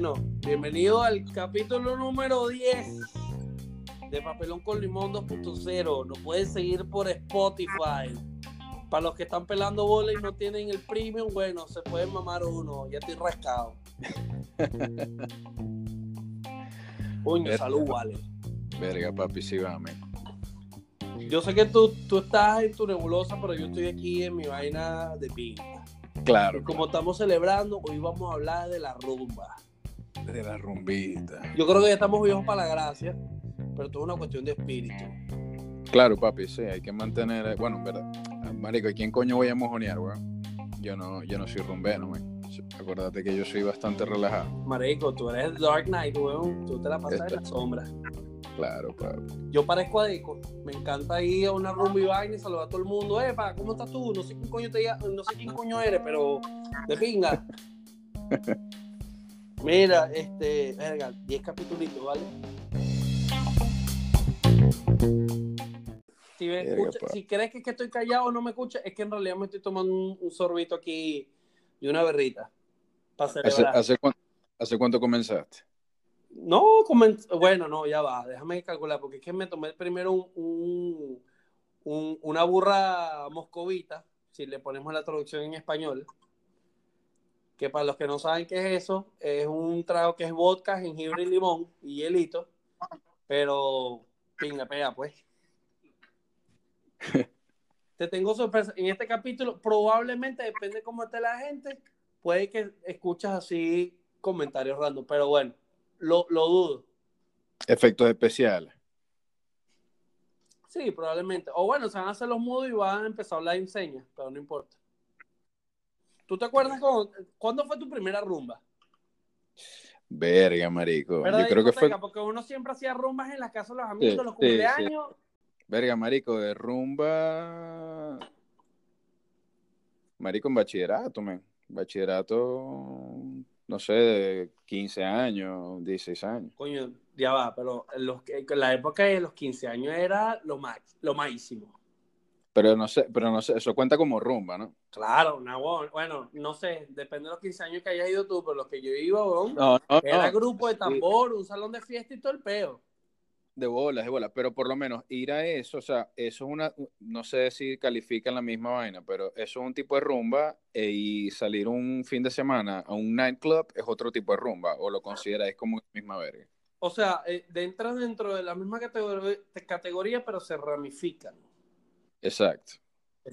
Bueno, bienvenido al capítulo número 10 de Papelón con Limón 2.0. Nos pueden seguir por Spotify. Para los que están pelando bola y no tienen el premium, bueno, se pueden mamar uno. Ya estoy rascado. Puño, salud, vale. Verga, papi, sí. Yo sé que tú, tú estás en tu nebulosa, pero yo estoy aquí en mi vaina de pinta. Claro, Y como estamos celebrando, hoy vamos a hablar de la rumba. De la rumbita. Yo creo que ya estamos viejos para la gracia, pero todo es una cuestión de espíritu. Claro, papi, sí, hay que mantener. eh, Bueno, en verdad. Marico, ¿y quién coño voy a mojonear, weón? Yo no, yo no soy rumbero, weón. Acuérdate que yo soy bastante relajado. Marico, tú eres Dark Knight, weón. Tú te la pasas en Este- la sombra. Claro, papi. Yo parezco a Deco. Me encanta ir a una rumba y vaina y saludar a todo el mundo. Epa, ¿cómo estás tú? No sé quién coño, te, no sé quién coño eres, pero de pinga. Mira, este, verga, 10 capítulos, ¿vale? Si, me Verga, escucha- si crees que, es que estoy callado o no me escuchas, es que en realidad me estoy tomando un, un sorbito aquí y una berrita. Para ¿Hace, celebrar. hace, cuán- hace cuánto comenzaste? No, comen- bueno, no, ya va, déjame calcular, porque es que me tomé primero un, un- un- una burra moscovita, si le ponemos la traducción en español, que para los que no saben qué es eso, es un trago que es vodka, jengibre y limón y hielito, pero pinga, pega, pues. Te tengo sorpresa. En este capítulo, probablemente, depende cómo esté la gente, puede que escuchas así comentarios random, pero bueno, lo, lo dudo. Efectos especiales. Sí, probablemente. O bueno, se van a hacer los mudos y van a empezar a hablar en señas, pero no importa. ¿Tú te acuerdas cuando, cuándo fue tu primera rumba? Verga, marico. Yo creo que fue. Porque uno siempre hacía rumbas en las casas de los amigos, Sí, los sí, cumpleaños. Verga, marico, de rumba. Marico, en bachillerato, men. Bachillerato, no sé, de 15 años, 16 años. Coño, ya va, pero en los, la época de los 15 años era lo, max, lo máximo. Pero no sé, pero no sé, eso cuenta como rumba, ¿no? Claro, una bueno, no sé, depende de los 15 años que hayas ido tú, pero los que yo iba, huevón, No, no, era no. grupo de tambor, un salón de fiesta y todo el peo. De bolas, de bolas. Pero por lo menos ir a eso, o sea, eso es una, no sé si califican la misma vaina, pero eso es un tipo de rumba eh, y salir un fin de semana a un nightclub es otro tipo de rumba, o lo consideráis como la misma verga. O sea, eh, entran dentro de la misma categoría, categoría, pero se ramifican. Exacto.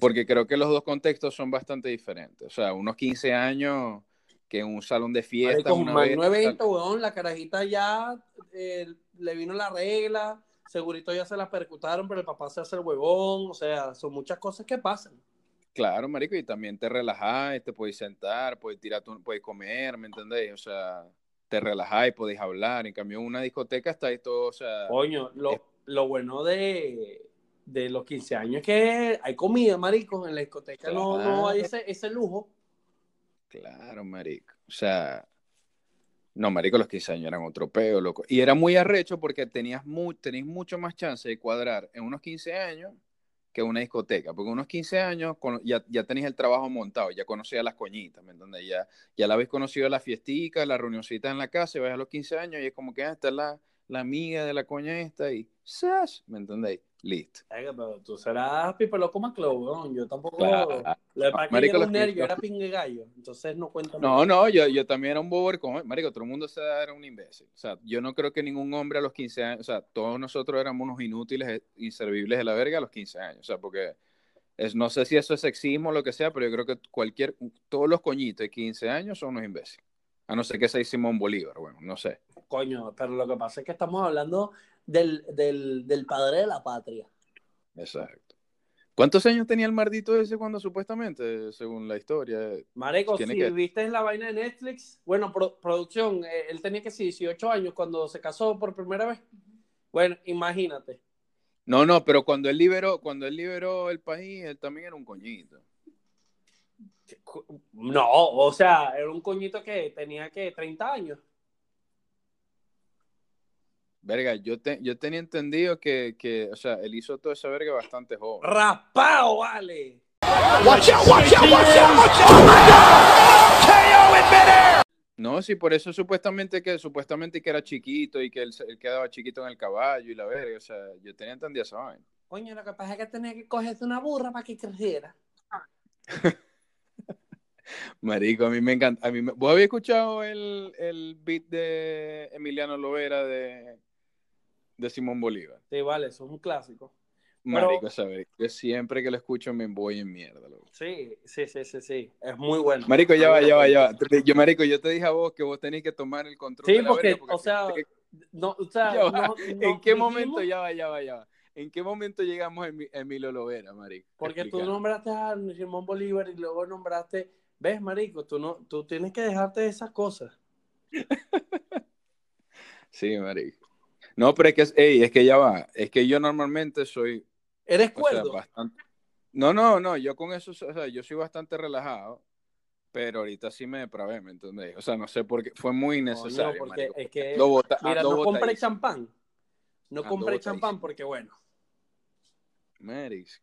Porque creo que los dos contextos son bastante diferentes. O sea, unos 15 años que en un salón de fiesta, vez. magno evento, weón, la carajita ya eh, le vino la regla, segurito ya se la percutaron, pero el papá se hace el huevón, o sea, son muchas cosas que pasan. Claro, marico, y también te relajás, te puedes sentar, puedes tirar, tu- puedes comer, ¿me entendéis? O sea, te relajás y podéis hablar. En cambio, en una discoteca está ahí todo, o sea, Coño, lo, Es- lo bueno de, de los 15 años que hay comida, marico, en la discoteca no, no hay ese, ese lujo. claro, marico. O sea, no, marico, los 15 años eran otro peo, loco. Y era muy arrecho porque tenías mu tenéis mucho más chance de cuadrar en unos 15 años que una discoteca. Porque unos 15 años con- ya, ya tenéis el trabajo montado, ya conocías las coñitas, ¿me entiendes? Ya, ya la habéis conocido la fiestica, la reunioncita en la casa, y vais a los 15 años y es como que ah, esta es la, la amiga de la coña esta y ¡zas! ¿me entendéis? Listo. Venga, pero tú serás pipoloco Maclo, weón. Yo tampoco. Claro. Que yo era un nerd, que- yo era pingue gallo, entonces no cuenta No, mucho. no, yo, yo también era un bober con, marico, todo el mundo se era un imbécil. O sea, yo no creo que ningún hombre a los 15 años, o sea, todos nosotros éramos unos inútiles, eh, inservibles de la verga a los 15 años. O sea, porque es, no sé si eso es sexismo o lo que sea, pero yo creo que cualquier, todos los coñitos de 15 años son unos imbéciles. A no ser que sea Simón Bolívar, bueno, no sé. Coño, pero lo que pasa es que estamos hablando del, del, del padre de la patria. Exacto. ¿Cuántos años tenía el mardito ese cuando supuestamente, según la historia? Mareco, si que- viste la vaina de Netflix, bueno, pro- producción, eh, él tenía que ser 18 años cuando se casó por primera vez. Bueno, imagínate. No, no, pero cuando él liberó, cuando él liberó el país, él también era un coñito. No, o sea, era un coñito que tenía que 30 años. Verga, yo, te- yo tenía entendido que, que, o sea, él hizo toda esa verga bastante joven. ¡Raspado, vale! No, sí, por eso supuestamente que supuestamente que era chiquito y que él, él quedaba chiquito en el caballo y la verga, o sea, yo tenía entendido esa vaina. Coño, lo que pasa es que tenía que cogerse una burra para que creciera. Marico, a mí me encanta. A mí me... ¿Vos habéis escuchado el, el beat de Emiliano Lovera de, de Simón Bolívar? Sí, vale, eso es un clásico. Marico, Pero... ¿sabes? Yo siempre que lo escucho me voy en mierda. Loco. Sí, sí, sí, sí, sí. Es muy bueno. Marico, ya va, ya va, ya va. Yo, Marico, yo te dije a vos que vos tenés que tomar el control sí, de la porque, verga porque o sea, que... no, o sea, no, no ¿En qué dijimos- momento? Ya va, ya va, ya va. ¿En qué momento llegamos a Emi- Emilio Lovera, Marico? Porque tú nombraste a Simón Bolívar y luego nombraste, ves, marico, tú no, tú tienes que dejarte de esas cosas. Sí, Marico. No, pero es que, ey, es que ya va. Es que yo normalmente soy Eres sea, cuerdo. bastante. No, no, no, yo con eso, o sea, yo soy bastante relajado, pero ahorita sí me depravé, ¿me entendés? O sea, no sé por qué, fue muy necesario. porque marico. es que, bota- mira, no compré champán. No compré champán porque, bueno, Marix.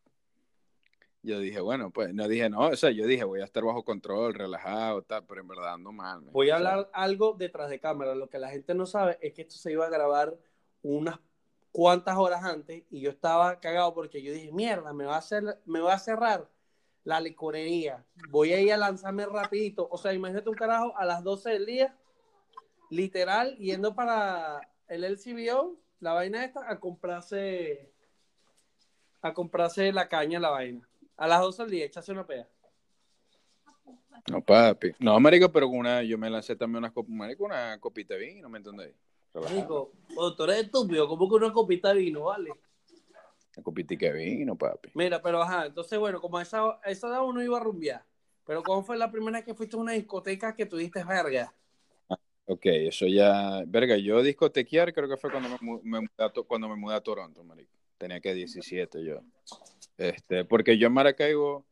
Yo dije, bueno, pues, no dije, no, o sea, yo dije, voy a estar bajo control, relajado, tal, pero en verdad ando mal. voy a hablar algo detrás de cámara. Lo que la gente no sabe es que esto se iba a grabar unas cuantas horas antes y yo estaba cagado porque yo dije, mierda, me va a, hacer, me va a cerrar la licorería. Voy a ir a lanzarme rapidito. O sea, imagínate un carajo a las 12 del día, literal, yendo para el LCBO, la vaina esta, a comprarse a comprarse la caña, la vaina. A las 12 del día, echarse una pea. No, papi. No, marico, pero una, yo me lancé también unas marico, una copita de vino, ¿me entendés? Marico, oh, tú eres estúpido, como que una copita de vino, ¿vale? Una copitica de vino, papi. Mira, pero ajá, entonces bueno, como a esa, a esa edad uno iba a rumbear. Pero ¿cómo fue la primera vez que fuiste a una discoteca que tuviste verga? Ok, eso ya, verga, yo discotequear creo que fue cuando me, me mudé, a, cuando me mudé a Toronto, marico. Tenía que 17 yo. Este, porque yo en Maracaibo,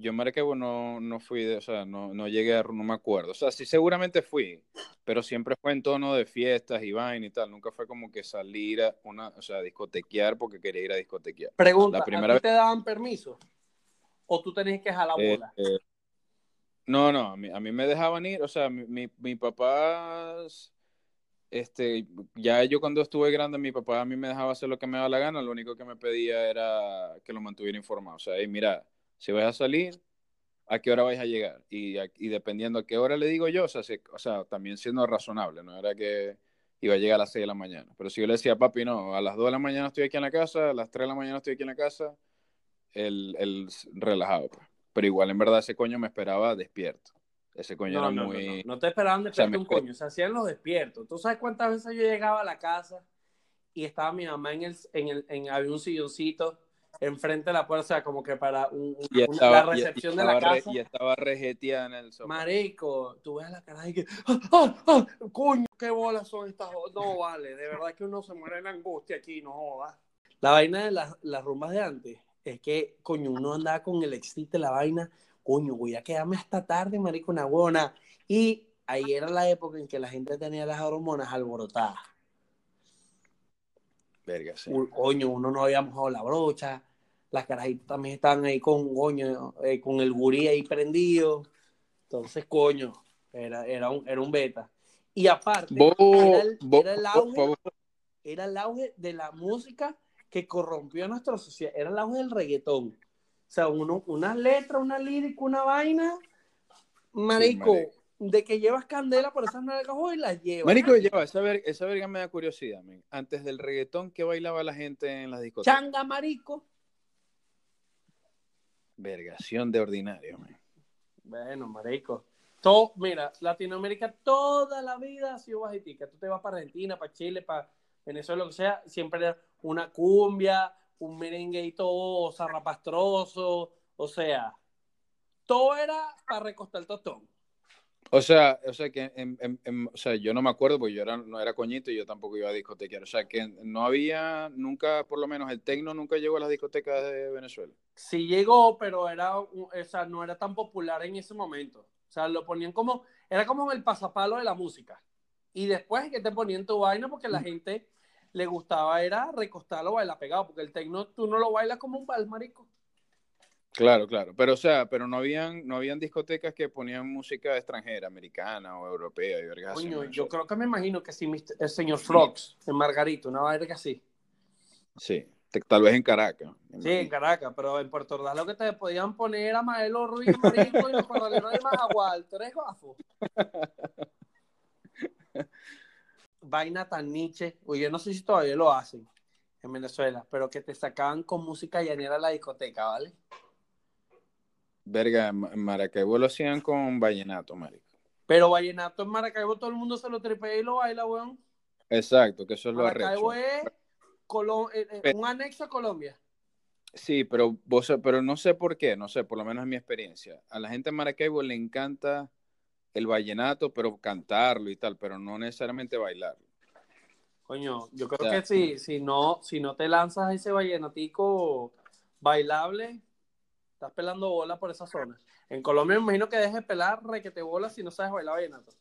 yo Maracaibo no, no fui, de, o sea, no, no llegué a, no me acuerdo. O sea, sí seguramente fui, pero siempre fue en tono de fiestas y vaina y tal. Nunca fue como que salir a una, o sea, a discotequear porque quería ir a discotequear. Pregunta, La ¿a primera ti te daban permiso? ¿O tú tenías que jalar Eh, bola? eh, no, no, a mí, a mí me dejaban ir, o sea, mi, mi, mi papá, este, ya yo cuando estuve grande, mi papá a mí me dejaba hacer lo que me daba la gana, lo único que me pedía era que lo mantuviera informado, o sea, "Ey, mira, si vas a salir, ¿a qué hora vais a llegar? Y, a- y dependiendo a qué hora le digo yo, o sea, si- o sea, también siendo razonable, no era que iba a llegar a las 6 de la mañana, pero si yo le decía, papi, no, a las 2 de la mañana estoy aquí en la casa, a las 3 de la mañana estoy aquí en la casa, el, el relajado, pues. Pero igual, en verdad, ese coño me esperaba despierto. Ese coño No, era no, muy... no, no, te esperaban O sea, despierto un coño, se hacían los despiertos. ¿Tú sabes cuántas veces yo llegaba a la casa y estaba mi mamá en el, en el, en, había un silloncito enfrente de la puerta, o sea, como que para un- una- la y recepción de la re- casa? y estaba rejeteada en el sofá. Marico, tú ves la cara y que, ¡ah, ah, ah! coño, qué bolas son estas. No vale, de verdad que uno se muere en angustia aquí, no jodas. La vaina de las, las rumbas de antes es que, coño, uno andaba con el excite la vaina, coño, voy a quedarme hasta tarde, marico, una buena. Y ahí era la época en que la gente tenía las hormonas alborotadas. Verga, sí. Coño, uno no había mojado la brocha, las carajitas también estaban ahí con, coño, eh, con el gurí ahí prendido. Entonces, coño, era, era, un, era un beta. Y aparte, era, el, era el auge, era el auge de la música que corrompió a nuestra sociedad. Era el auge del reggaetón. O sea, uno, una letra, una lírica, una vaina, marico, marico. de que llevas candela por esas nalgas hoy las llevas. Marico, ya va, esa, ver- esa verga me da curiosidad. Antes del reggaetón, ¿qué bailaba la gente en las discotecas? Changa, marico. Vergación de ordinario, men. Bueno, marico. Todo, mira, Latinoamérica toda la vida ha sido bajitica. Tú te vas para Argentina, para Chile, para Venezuela, lo que sea, siempre una cumbia, un merengue todo zarrapastroso, o sea, todo era para recostar el tostón. O sea, o sea que en- en- en- o sea, yo no me acuerdo porque yo era, no era coñito y yo tampoco iba a discotequear. O sea que no había nunca, por lo menos el tecno nunca llegó a las discotecas de Venezuela. Sí llegó, pero era, o sea, no era tan popular en ese momento. O sea, lo ponían como, era como el pasapalo de la música. Y después que te ponían tu vaina porque la gente le gustaba era recostarlo, bailar pegado, porque el tecno tú no lo bailas como un bal, marico. Claro, claro. Pero, o sea, pero no habían, no habían discotecas que ponían música extranjera, americana o europea y vergas Coño, yo creo que me imagino que sí, Mr. el señor Frogs en Margarito, una verga así. Sí, te- tal vez en Caracas. Sí, en. Caracas, pero en Puerto Ordaz lo que te podían poner era Maelo Ruiz, Marico, y los corraleros de Majagual, tú eres gafo. Vaina tan niche, oye, yo no sé si todavía lo hacen en Venezuela, pero que te sacaban con música llanera a la discoteca, ¿vale? Verga, en Ma- en Maracaibo lo hacían con vallenato, marico. Pero vallenato en Maracaibo todo el mundo se lo tripea y lo baila, weón. Exacto, que eso es lo Maracaibo arrecho. es eh, eh, un anexo a Colombia. Sí, pero vos, pero no sé por qué, no sé, por lo menos en mi experiencia. A la gente en Maracaibo le encanta el vallenato, pero cantarlo y tal, pero no necesariamente bailarlo. Coño, yo creo O sea, que si, si no, si no te lanzas ese vallenatico bailable, estás pelando bola por esa zona. En Colombia me imagino que dejes de pelar requete bola si no sabes bailar vallenato.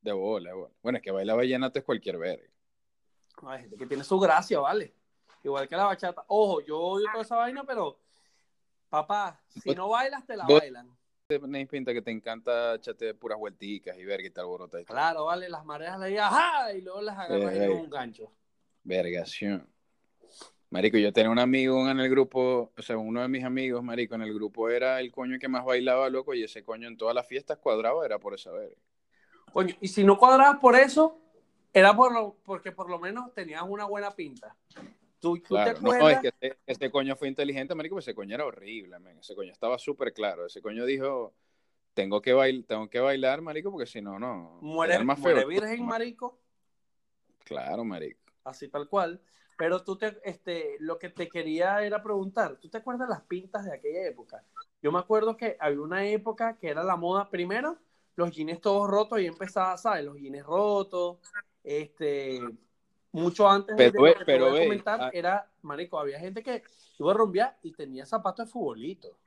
De bola, de bola. Bueno, es que bailar vallenato es cualquier verga. No, hay gente que tiene su gracia, ¿vale? Igual que la bachata. Ojo, yo odio toda esa vaina, pero papá, si no bailas, te la bailan. Tenéis pinta que te encanta echarte puras vuelticas y verga y tal borota y tal. Claro, vale, las mareas le ¡ajá! Y luego las agarras Eh, en eh. un gancho. Vergación. Marico, yo tenía un amigo en el grupo, o sea, uno de mis amigos, marico, en el grupo era el coño que más bailaba, loco, y ese coño en todas las fiestas cuadraba, era por esa verga. Coño, y si no cuadrabas por eso, era por lo- porque por lo menos tenías una buena pinta. ¿Tú, tú te no, es que ese, ese coño fue inteligente, marico, pues ese coño era horrible, men. Ese coño estaba súper claro. Ese coño dijo, tengo que, bail tengo que bailar, marico, porque si no, no. muere, más muere feo. virgen, marico, Claro, marico. así tal cual. Pero tú te, este, lo que te quería era preguntar, ¿tú te acuerdas las pintas de aquella época? Yo me acuerdo que había una época que era la moda, primero, los jeans todos rotos y empezaba, ¿sabes? Los jeans rotos, este, mucho antes de Pero ve- que pero ve, comentar, ah. era, marico, había gente que iba a rumbear y tenía zapatos de futbolito.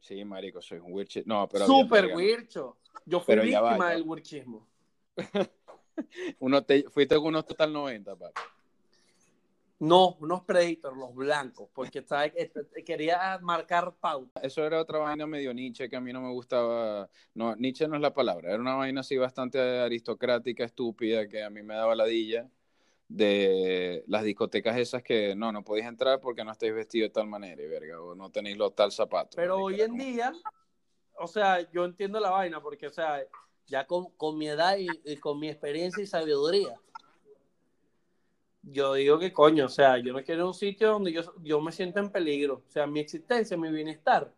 Sí, marico, soy un shit. No, pero. Súper wircho. Yo fui Pero va, víctima del wirchismo. Uno te, fuiste con unos total 90, papi. No, unos Predators, los blancos, porque ¿sabes? Este, quería marcar pauta. Eso era otra vaina medio Nietzsche que a mí no me gustaba. No, Nietzsche no es la palabra. Era una vaina así bastante aristocrática, estúpida, que a mí me daba ladilla. De las discotecas esas que no, no podéis entrar porque no estáis vestidos de tal manera, y verga, o no tenéis los tal zapatos. Pero hoy en como- día, o sea, yo entiendo la vaina, porque, o sea, ya con, con mi edad y, y con mi experiencia y sabiduría, yo digo que coño, o sea, yo no quiero un sitio donde yo, yo me siento en peligro. O sea, mi existencia, mi bienestar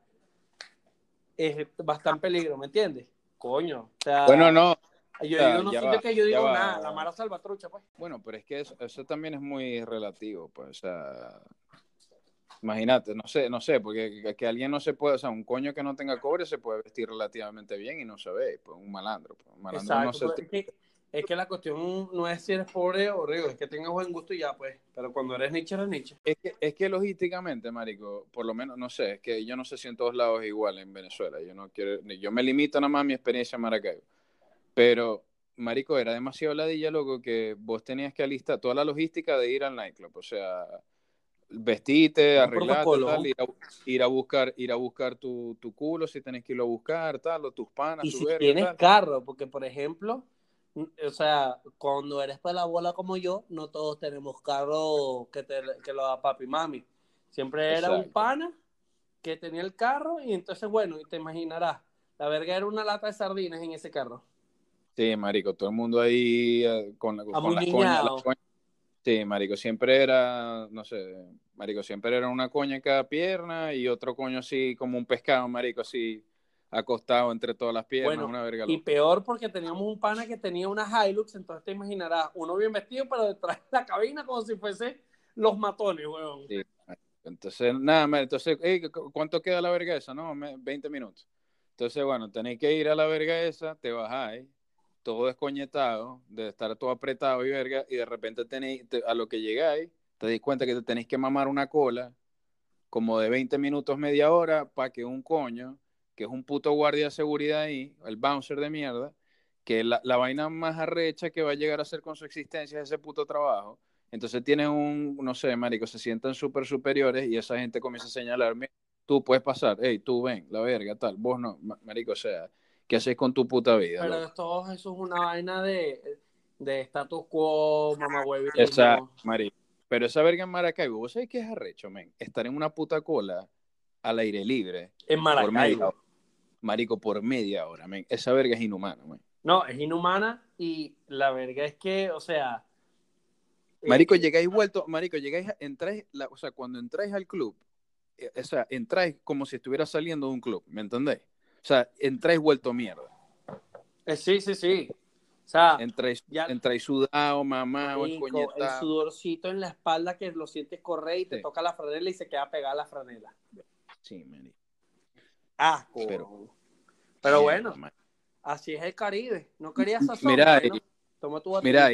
es, va a estar en peligro, ¿me entiendes? Coño. O sea, Bueno, no, Yo o sea, digo sitio va, que yo digo va. nada, la Mara Salvatrucha, pues. Bueno, pero es que eso, eso también es muy relativo, pues, o sea, imagínate, no sé, no sé, porque que, que alguien no se puede, o sea, un coño que no tenga cobre se puede vestir relativamente bien y no se ve, pues, un malandro, pues, un malandro no se... pero es, que, la cuestión no es si eres pobre o rico, es que tengas buen gusto y ya, pues. Pero cuando eres Nietzsche, eres Nietzsche. Es que, es que logísticamente, marico, por lo menos, no sé, es que yo no sé si en todos lados es igual en Venezuela, yo no quiero, yo me limito nada más a mi experiencia en Maracaibo, pero, marico, era demasiado ladilla, loco, que vos tenías que alistar toda la logística de ir al nightclub, o sea, arreglarte, protocolo. tal, ir a, ir a buscar, ir a buscar tu, tu culo si tenés que irlo a buscar, tal, o tus panas, Y tu si verga, tienes tal. carro, porque por ejemplo, o sea, cuando eres para la bola como yo, no todos tenemos carro que, te, que lo da papi y mami. Siempre era un pana que tenía el carro y entonces, bueno, y te imaginarás, la verga era una lata de sardinas en ese carro. Sí, marico, todo el mundo ahí eh, con, la- con las coñas. Las coñas. Sí, marico, siempre era, no sé, marico, siempre era una coña en cada pierna y otro coño así como un pescado, marico, así acostado entre todas las piernas, Bueno, una verga Y peor porque teníamos un pana que tenía una Hilux, entonces te imaginarás, uno bien vestido, pero detrás de la cabina como si fuese los matones, weón. Sí. Entonces, nada, man, entonces, "Ey, ¿cu- ¿cuánto queda la verga esa? No, me- 20 minutos. Entonces, bueno, tenéis que ir a la verga esa, te bajáis, todo descoñetado, de estar todo apretado y verga, y de repente tenéis, te- a lo que llegáis, te dais cuenta que te tenéis que mamar una cola como de 20 minutos, media hora, para que un coño, que es un puto guardia de seguridad ahí, el bouncer de mierda, que la, la vaina más arrecha que va a llegar a hacer con su existencia es ese puto trabajo. Entonces tienes un, no sé, marico, se sientan súper superiores y esa gente comienza a señalarme, tú puedes pasar, hey, tú ven, la verga, tal, vos no, marico, o sea, ¿qué haces con tu puta vida? Pero todo eso es una vaina de, de status quo, mamá. Exacto, marico. Pero esa verga en Maracaibo, ¿vos sabés qué es arrecho, men? Estar en una puta cola al aire libre. En Maracaibo. Marico, por media hora, men. Esa verga es inhumana, men. No, es inhumana y la verga es que, o sea... Marico, eh, llegáis vuelto, marico, llegáis, entráis, la, o sea, cuando entráis al club, eh, o sea, entráis como si estuviera saliendo de un club, ¿me entendéis? O sea, entráis vuelto mierda. Eh, sí, sí, sí. O sea, entráis, ya, entráis sudado, mamá, el sudorcito en la espalda que lo sientes correr y te toca la franela y se queda pegada la franela. Sí, marico. Asco. Pero, pero bueno, así es el Caribe. No querías sazón, Mira, Toma tu Mira,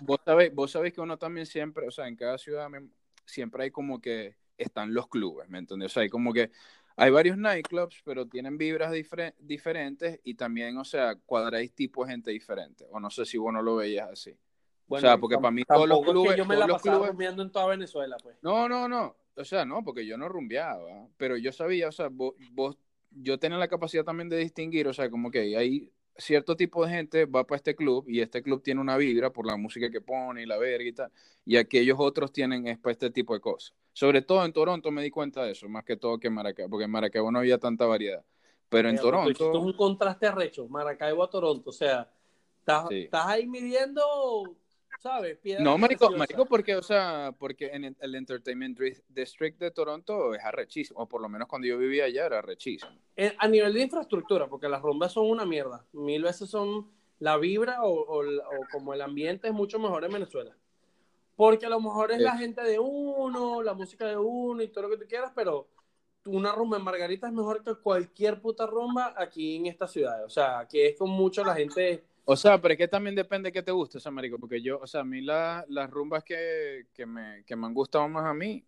vos sabés, vos sabés que uno también siempre, o sea, en cada ciudad siempre hay como que están los clubes, ¿me entiendes? O sea, hay como que hay varios nightclubs, pero tienen vibras diferentes y también, o sea, cuadráis tipo de gente diferente. O no sé si vos no lo veías así. o sea, porque para mí todos los clubes. yo me la pasaba rumbeando en toda Venezuela, pues. No, no, no. O sea, no, porque yo no rumbeaba. Pero yo sabía, o sea, vos, vos yo tenía la capacidad también de distinguir, o sea, como que hay cierto tipo de gente va para este club y este club tiene una vibra por la música que pone y la verga y tal, y aquellos otros tienen es para este tipo de cosas. Sobre todo en Toronto me di cuenta de eso, más que todo que en Maracaibo, porque en Maracaibo no había tanta variedad. Pero en Toronto... Esto es un contraste arrecho, Maracaibo a Toronto, o sea, estás, estás ahí midiendo ¿sabes? no, marico, marico, porque, o sea, porque en el Entertainment District de Toronto es arrechísimo, o por lo menos cuando yo vivía allá era arrechísimo. Eh, a nivel de infraestructura, porque las rumbas son una mierda, mil veces son la vibra o, como el ambiente es mucho mejor en Venezuela. Porque a lo mejor es la gente de uno, la música de uno y todo lo que tú quieras, pero una rumba en Margarita es mejor que cualquier puta rumba aquí en esta ciudad. O sea, aquí es con mucho la gente o sea, pero es que también depende de qué te guste, o sea, marico, porque yo, o sea, a mí las rumbas que, me, que me han gustado más a mí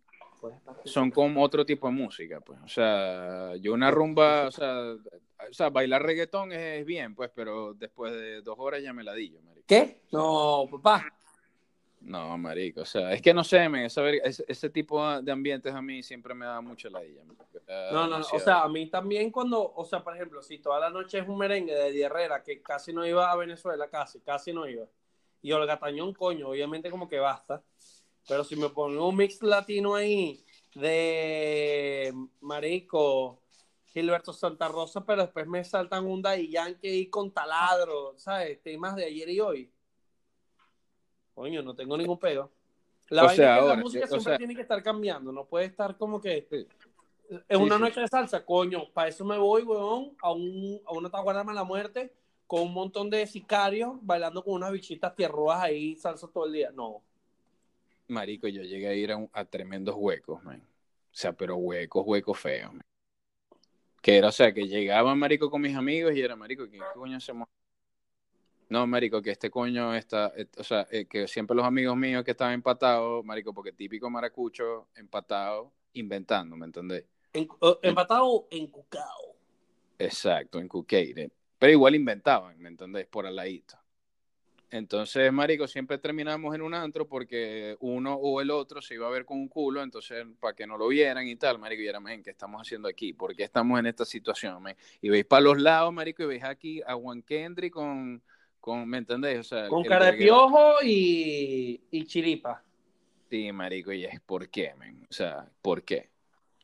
son con otro tipo de música, pues. O sea, yo una rumba, o sea, o sea bailar reggaetón es, bien, pues, pero después de dos horas ya me la di marico. ¿Qué? No, papá. No, marico, o sea, es que no sé, me, ese, ese, tipo de ambientes a mí siempre me da mucho la idea. No, no, o sea, a mí también cuando, o sea, por ejemplo, si toda la noche es un merengue de Herrera, que casi no iba a Venezuela, casi, casi no iba, y Olga Tañón, coño, obviamente como que basta, pero si me pongo un mix latino ahí de marico, Gilberto Santa Rosa, pero después me saltan un Daddy Yankee con taladro, ¿sabes? Temas de ayer y hoy Coño, no tengo ningún pedo. La, o sea, la música siempre tiene que estar cambiando, no puede estar como que es una noche de salsa, coño, para eso me voy, weón, a, un, a una taguarda de la muerte con un montón de sicarios bailando con unas bichitas tierroas ahí, salsa todo el día. No. Marico, yo llegué a ir a, tremendos huecos, man. O sea, pero huecos, huecos feos, man. Que era, o sea, que llegaba, marico, con mis amigos y era, marico, ¿qué coño hacemos no, marico, que este coño está, eh, o sea, eh, que siempre los amigos míos que estaban empatados, marico, porque típico maracucho, empatado, inventando, ¿me entendés? En, empatado, encucado. Exacto. Pero igual inventaban, ¿me entendés? Por al ladito. Entonces, marico, siempre terminamos en un antro porque uno o el otro se iba a ver con un culo, entonces para que no lo vieran y tal, marico, y era, men, ¿qué estamos haciendo aquí? ¿Por qué estamos en esta situación, men? Y veis para los lados, marico, y veis aquí a Juan Kendry con ¿me entendés? O sea, con cara de piojo y, y chiripa. Sí, marico, y es ¿por qué, men? O sea, ¿por qué?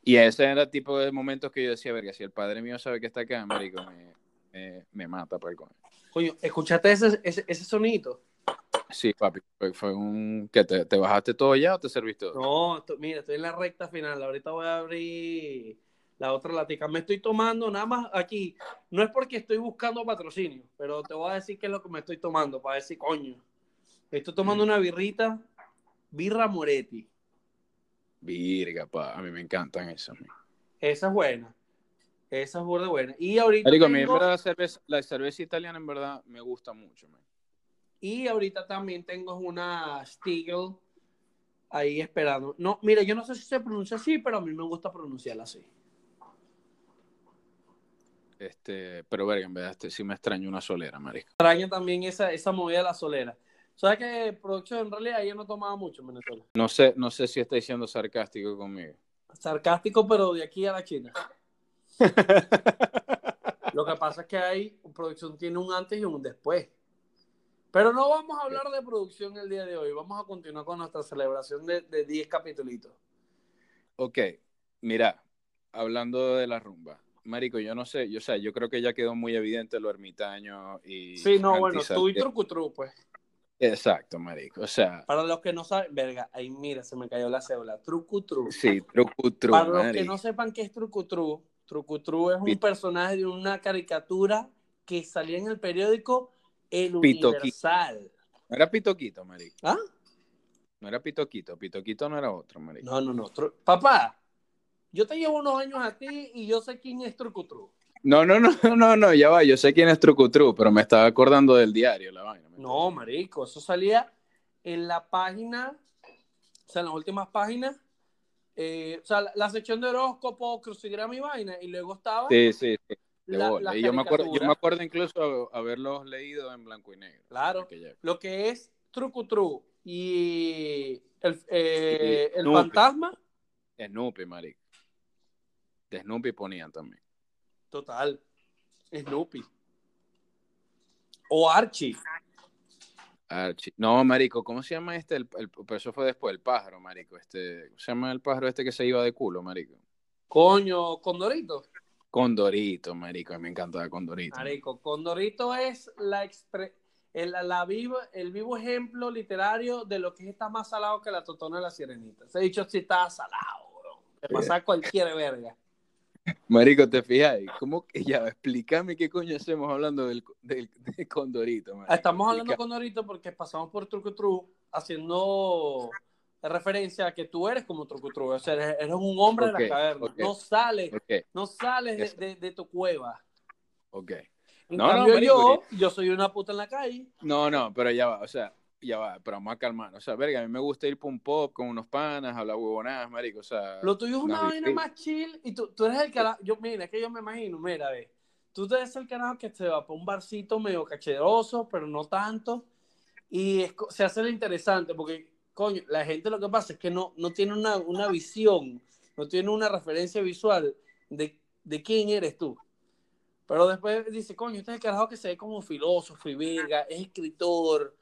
Y ese era el tipo de momentos que yo decía, verga, si el padre mío sabe que está acá, marico, me, me, mata por el coño. Coño, ¿escuchaste ese, ese, ese sonito? Sí, papi, fue un... ¿Qué, te, te, bajaste todo ya o te serviste todo? No, mira, estoy en la recta final, ahorita voy a abrir la otra latica. Me estoy tomando nada más aquí. No es porque estoy buscando patrocinio, pero te voy a decir qué es lo que me estoy tomando para decir, coño. Estoy tomando mm. una birrita, birra Moretti. Virga, pa, a mí me encantan esas. Esa es buena. Esa es buena, buena. Y ahorita. Digo, tengo... la, cerveza, la cerveza italiana en verdad me gusta mucho. Man. Y ahorita también tengo una Stiegel ahí esperando. No, mira, yo no sé si se pronuncia así, pero a mí me gusta pronunciarla así. Este, pero verga, en verdad, este, sí me extraño una solera, marico. Extraño también esa, esa movida de la solera. ¿Sabes que producción en realidad ella no tomaba mucho en Venezuela? No sé, no sé si estáis siendo sarcástico conmigo. Sarcástico, pero de aquí a la China. Lo que pasa es que hay, producción tiene un antes y un después. Pero no vamos a hablar de producción el día de hoy. Vamos a continuar con nuestra celebración de, de 10 capítulos. Ok, mira, hablando de la rumba. Marico, yo no sé, yo, o sea, yo creo que ya quedó muy evidente lo ermitaño y... Sí, no, bueno, tú y Trucutru, pues. Exacto, marico, o sea... Para los que no saben, verga, ahí mira, se me cayó la cédula, Trucutru. Sí, Trucutru, Para los que no sepan qué es Trucutru, Trucutru es un personaje de una caricatura que salía en el periódico El Universal. No era Pitoquito, marico. ¿Ah? No era Pitoquito, Pitoquito no era otro, marico. No, no, no. Papá, yo te llevo unos años a ti y yo sé quién es Trucutru. No, no, no, no, no, ya va, yo sé quién es Trucutru, pero me estaba acordando del diario, la vaina. No, marico, eso salía en la página, o sea, en las últimas páginas, eh, o sea, la, sección de horóscopo, crucigrama y vaina, y luego estaba... Sí, sí, sí. y yo me, acuerdo, yo me acuerdo incluso haberlos leído en blanco y negro. Claro, lo que es Trucutru y el, eh, el fantasma. Snoopy, marico. Snoopy ponían también. Total. Snoopy. O Archie. Archie. No, marico, ¿cómo se llama este? El, pero eso fue después, el pájaro, marico. Este, ¿Cómo se llama el pájaro este que se iba de culo, marico? Coño, Condorito. Condorito, marico. Me encanta Condorito. Marico, Condorito es la, el, la vivo, el vivo ejemplo literario de lo que está más salado que la totona de la sirenita. Se ha dicho si está salado, bro. Te pasa cualquier verga. Marico, ¿te fijas? ¿Cómo que ya? Explícame qué coño hacemos hablando del, del, Condorito. Estamos hablando de Condorito porque pasamos por Trucutru haciendo referencia a que tú eres como Trucutru. O sea, eres, un hombre de la caverna. No sales, no sales de, de, tu cueva. Ok. En no, cambio, no, yo, yo soy una puta en la calle. No, no, pero ya va. O sea, ya va, pero vamos a calmar. O sea, verga, a mí me gusta ir por un pop con unos panas, hablar huevonadas, marico, o sea... Lo tuyo es una vaina más chill y tú, tú eres el carajo... Yo, mira, es que yo me imagino, mira, ve, tú eres el carajo que se va por un barcito medio cacheroso, pero no tanto, y se hace lo interesante, porque, coño, la gente lo que pasa es que no, no tiene una, una visión, no tiene una referencia visual de, de quién eres tú. Pero después dice, coño, este es el carajo que se ve como filósofo y verga, es escritor,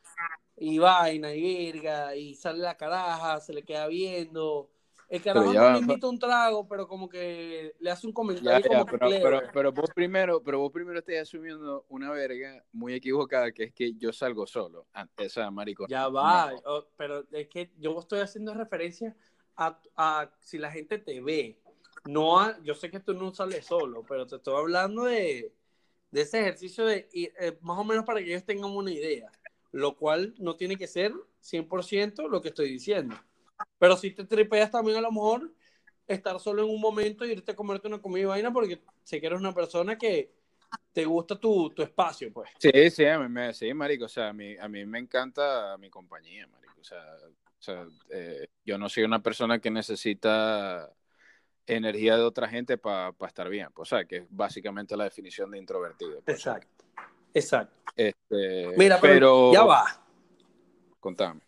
y vaina y verga, y sale la caraja, se le queda viendo. El carajo no le invita un trago, pero como que le hace un comentario. pero, pero, vos primero, pero vos primero estás asumiendo una verga muy equivocada, que es que yo salgo solo. Esa marico. Ya va, pero es que yo estoy haciendo referencia a, a, si la gente te ve. No yo sé que tú no sales solo, pero te estoy hablando de, de ese ejercicio de eh, más o menos para que ellos tengan una idea lo cual no tiene que ser 100% lo que estoy diciendo. Pero si te tripeas también a lo mejor estar solo en un momento y irte a comerte una comida y vaina porque sé que eres una persona que te gusta tu, tu espacio, pues. Sí, sí, a mí me, sí, marico, o sea, a mí, a mí me encanta mi compañía, marico, o sea, o sea eh, yo no soy una persona que necesita energía de otra gente para estar bien, pues, o sea, que es básicamente la definición de introvertido. Pues, Exacto. Exacto. Este, Mira, pero, ya va. Contame.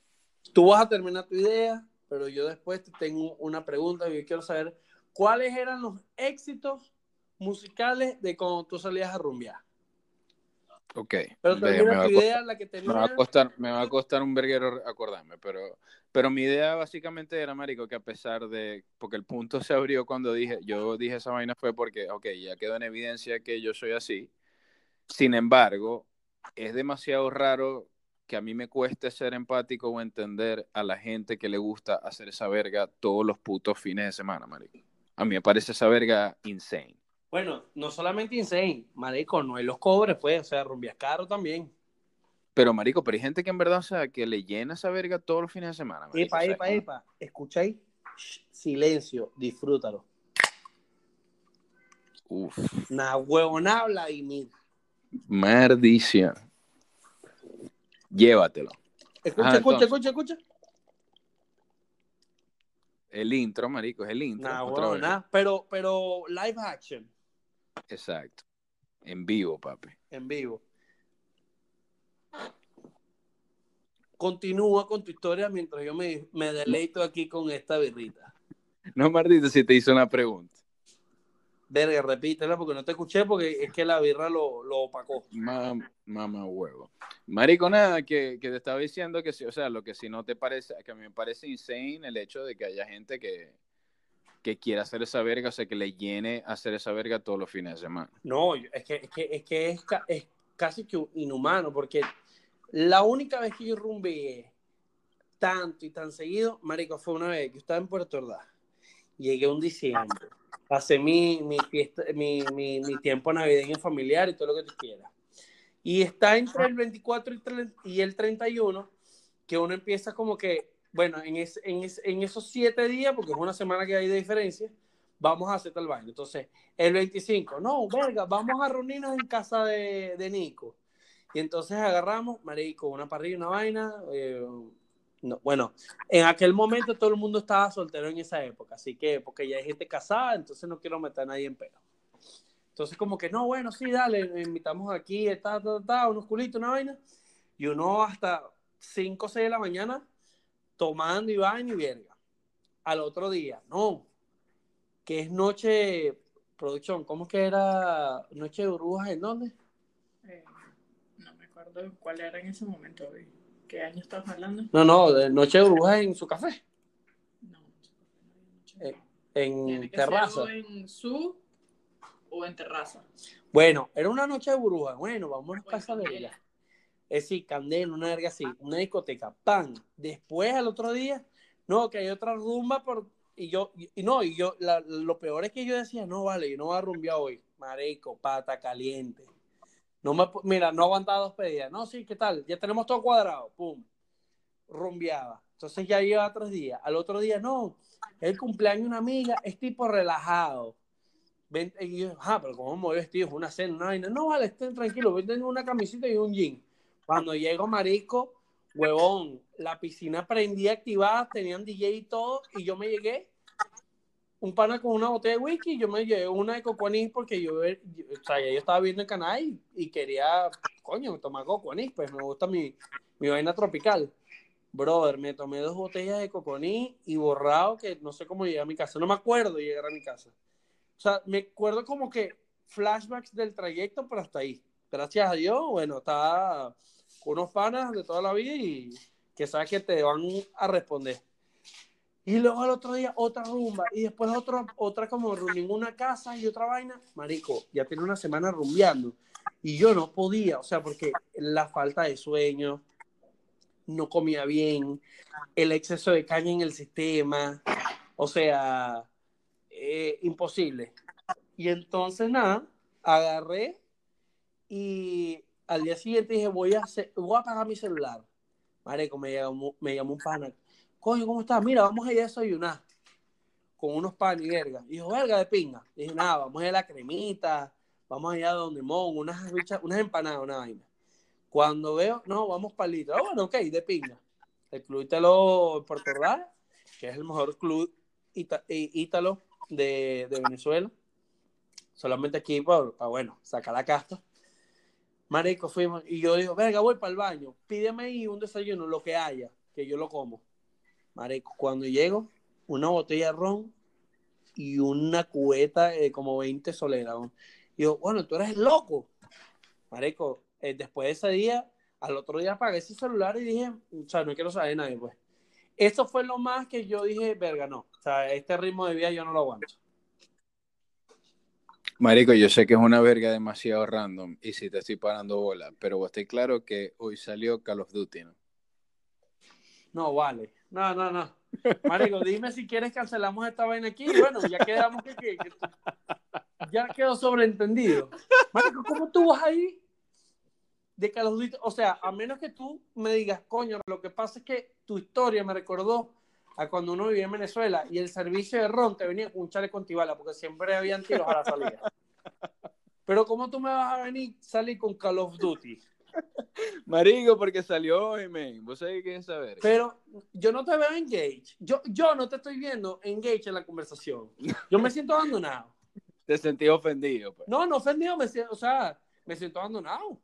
Tú vas a terminar tu idea, pero yo después te tengo una pregunta y yo quiero saber cuáles eran los éxitos musicales de cuando tú salías a rumbear. Ok. Pero termina tu idea, la que Me va a costar, me va a costar un verguero acordarme, pero, pero mi idea básicamente era, marico, que a pesar de, porque el punto se abrió cuando dije, yo dije esa vaina fue porque, ok, ya quedó en evidencia que yo soy así, sin embargo, es demasiado raro que a mí me cueste ser empático o entender a la gente que le gusta hacer esa verga todos los putos fines de semana, marico. A mí me parece esa verga insane. Bueno, no solamente insane, marico, no hay los cobres, pues, o sea, rumbias caro también. Pero, marico, pero hay gente que en verdad, o sea, que le llena esa verga todos los fines de semana. Marico, epa, epa, epa, escucha ahí, silencio, disfrútalo. Uf. Una huevona Vladimir. Maldición. Llévatelo. Escucha, escucha, escucha, escucha. El intro, marico, es el intro. Pero, pero live action. Exacto. En vivo, papi. En vivo. Continúa con tu historia mientras yo me, me deleito aquí con esta birrita. No, Martito, si te hizo una pregunta. Verga, repítela porque no te escuché porque es que la birra lo, lo opacó. Mam- Mamá huevo. Marico, nada, que, que te estaba diciendo que sí, o sea, lo que si no te parece, que a mí me parece insane el hecho de que haya gente que, que quiera hacer esa verga, o sea, que le llene hacer esa verga todos los fines de semana. No, es que es, que, es, que es, ca- es casi que inhumano porque la única vez que yo rumbeé tanto y tan seguido, marico, fue una vez que estaba en Puerto Ordaz. Llegué un diciembre, pasé mi, mi, mi, mi, mi tiempo navideño familiar y todo lo que tú quieras. Y está entre el 24 y, y el 31 que uno empieza como que, bueno, en, es- en, es- en esos siete días, porque es una semana que hay de diferencia, vamos a hacer tal baño. Entonces, el 25, no, verga, vamos a reunirnos en casa de, de Nico. Y entonces agarramos, marico, una parrilla, una vaina. eh, no, bueno, en aquel momento todo el mundo estaba soltero en esa época, así que, porque ya hay gente casada, entonces no quiero meter a nadie en pelo. Entonces, como que, no, bueno, sí, dale, invitamos aquí, ta, ta, ta, unos culitos, una vaina. Y uno hasta 5 o 6 de la mañana tomando y vaina y verga. Al otro día, no, que es noche, producción, ¿cómo que era noche de burbujas en dónde? Eh, no me acuerdo cuál era en ese momento. güey. ¿Qué año estabas hablando? No, no, de noche de burbujas en su café, No, Eh, en Tiene que ser terraza. o en su o en terraza. Bueno, era una noche de burbujas. Bueno, vamos a casa de ella. Es decir, candela, una verga así, una discoteca, pan. Después, al otro día, no, que hay otra rumba por... Y yo, y, y no, y yo, la- lo peor es que yo decía, no, vale, yo no voy a rumbear hoy. Marico, pata caliente. No me, mira, no aguantaba dos pedidas. No, sí, ¿qué tal? Ya tenemos todo cuadrado. Pum. Rumbeaba. Entonces ya lleva tres días. Al otro día, no, el cumpleaños de una amiga, es tipo relajado. Ven, y yo, ah, pero ¿cómo me voy vestido? Es una cena, una vaina. No, vale, estén tranquilos, ven, tengo una camiseta y un jean. Cuando llego, marico, huevón, la piscina prendía, activada, tenían DJ y todo, y yo me llegué, un pana con una botella de whisky, yo me llevé una de coco anís porque yo, yo- o sea, yo estaba viendo el canal y, y quería, coño, tomar coco anís, pues me gusta mi, mi vaina tropical. Brother, me tomé dos botellas de coco anís y borrado que no sé cómo llegué a mi casa, no me acuerdo llegar a mi casa. O sea, me acuerdo como que flashbacks del trayecto, pero hasta ahí. Gracias a Dios, bueno, estaba con unos panas de toda la vida y que sabes que te van a responder. Y luego al otro día otra rumba y después otra, otra como en una casa y otra vaina. Marico, ya tiene una semana rumbeando y yo no podía, o sea, porque la falta de sueño, no comía bien, el exceso de caña en el sistema, o sea, eh, imposible. Y entonces, nada, agarré y al día siguiente dije, voy a, hacer, voy a apagar mi celular. Marico, me llamó, me llamó un pana. Coño, ¿cómo estás? Mira, vamos a ir a desayunar con unos panes y verga. Dijo, verga de pinga. Dije, nada, vamos a ir a la cremita, vamos a ir a Donde Mon, unas, unas empanadas, una vaina. Cuando veo, no, vamos palito. Ah, bueno, ok, de pinga. El Club Ítalo Puerto Ordaz, que es el mejor club í- ítalo de, de Venezuela. Solamente aquí, para, bueno, sacar la casta. Marico, fuimos. Y yo digo, verga, voy para el baño. Pídeme ahí un desayuno, lo que haya, que yo lo como. Marico, cuando llego, una botella de ron y una cubeta de como 20 soleras. ¿no? Y yo, bueno, tú eres loco. Marico, eh, después de ese día, al otro día apagué ese celular y dije, o sea, no quiero saber de nadie, pues. Eso fue lo más que yo dije, verga, no. O sea, este ritmo de vida yo no lo aguanto. Marico, yo sé que es una verga demasiado random y si te estoy parando bola, pero vos estoy claro que hoy salió Call of Duty, ¿no? No, vale. No, no, no. Marico, dime si quieres cancelamos esta vaina aquí. Bueno, ya quedamos que, que- que ya quedó sobreentendido. Marico, ¿cómo tú vas ahí? De of Duty? O sea, a menos que tú me digas, coño, lo que pasa es que tu historia me recordó a cuando uno vivía en Venezuela y el servicio de ron te venía con un chaleco antibala porque siempre habían tiros a la salida. Pero ¿cómo tú me vas a venir salir con Call of Duty? Marico, porque salió hoy, men. ¿Vos sabés qué es verga? Pero yo no te veo engage. Yo, yo no te estoy viendo engage en la conversación. Yo me siento abandonado. Te sentí ofendido, pues. No, no ofendido, me siento, o sea, me siento abandonado.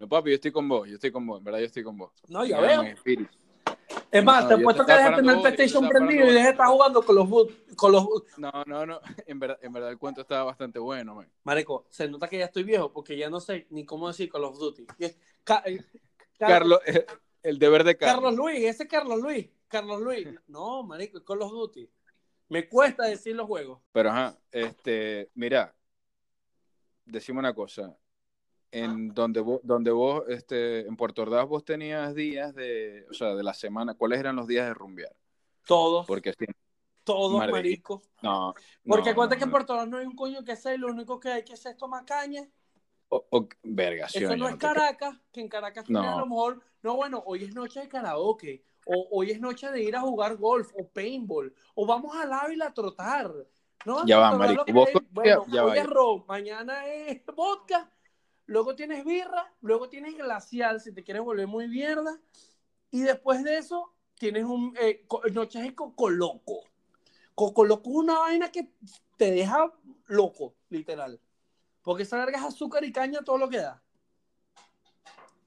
No, papi, yo estoy con vos, yo estoy con vos, en verdad yo estoy con vos. No, ya veo. Es más, No, te yo apuesto te que estaba dejas tener el PlayStation prendido y parando dejas de estar jugando con los, boot- con los... No, no, no. En verdad, en verdad el cuento estaba bastante bueno, man. Marico, se nota que ya estoy viejo porque ya no sé ni cómo decir Call of Duty. Ca- eh, Car- Carlos, eh, el deber de Carlos. Carlos Luis, ese Carlos Luis. Carlos Luis. No, marico, es Call of Duty. Me cuesta decir los juegos. Pero ajá, este, mira, decime una cosa. En donde vos, donde vos, este, en Puerto Ordaz vos tenías días de, o sea, de la semana, ¿cuáles eran los días de rumbear? Todos, Porque todos, Marico. no. Porque no, acuérdate no, que en. Puerto Rico no hay un coño que hacer, lo único que hay que hacer es tomar caña. O- o- verga, sí, Eso no es. Caracas, que en Caracas tienes No. a lo mejor, no, bueno, hoy es noche de karaoke, o hoy es noche de ir a jugar golf, o paintball, o vamos al Ávila a trotar. No, Ya va, marico, vos hay- bueno, ya hoy es ron, mañana es vodka, luego tienes birra, luego tienes glacial si te quieres volver muy mierda, y después de eso tienes un eh, noches de cocoloco. Cocoloco es una vaina que te deja loco, literal. Porque esa verga es azúcar y caña todo lo que da.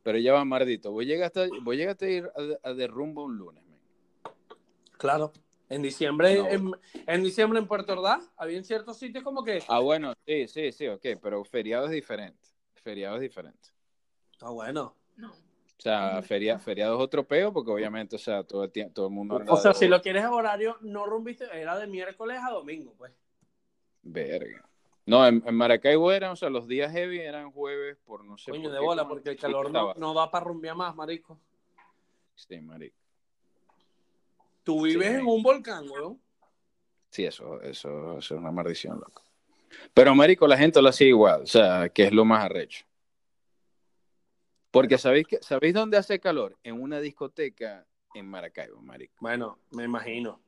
Pero ya va, Mardito, vos llegaste, vos llegaste a ir a, a de rumbo un lunes, man. Claro. En diciembre, No. en, en diciembre en Puerto Ordaz, había en ciertos sitios como que. Ah, bueno, sí, sí, sí, ok, pero feriado es diferente. Feriado es diferente. Ah, bueno. No. O sea, feria, feriado es otro peo porque obviamente, o sea, todo el, tie- todo el mundo... anda O sea, de- si lo quieres a horario no rumbiste, era de miércoles a domingo, pues. Verga. No, en, en Maracaibo eran, o sea, los días heavy eran jueves por no sé Coño por de qué, bola, porque el calor no, no da para rumbear más, marico. Sí, marico. Tú vives Sí. en un volcán, weón. Sí, eso, eso, eso es una maldición, loco. Pero, marico, la gente lo hacía igual, o sea, que es lo más arrecho. Porque ¿sabéis, que, ¿sabéis dónde hace calor? En una discoteca en Maracaibo, marico. Bueno, me imagino.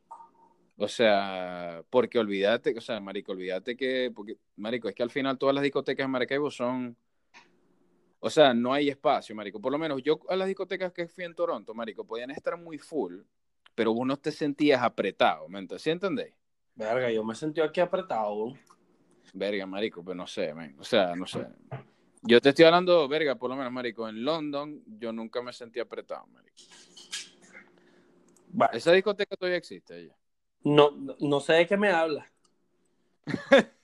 O sea, porque olvídate, o sea, marico, olvídate que, porque, marico, es que al final todas las discotecas en Maracaibo son, o sea, no hay espacio, marico. Por lo menos yo a las discotecas que fui en Toronto, marico, podían estar muy full, pero vos no te sentías apretado, ¿me ent- ¿Sí entendéis? Verga, yo me sentí aquí apretado. Verga, marico, pero no sé. O sea, no sé. Yo te estoy hablando, verga, por lo menos, marico, en London yo nunca me sentí apretado, marico. Esa discoteca todavía existe allá. No, no sé de qué me habla.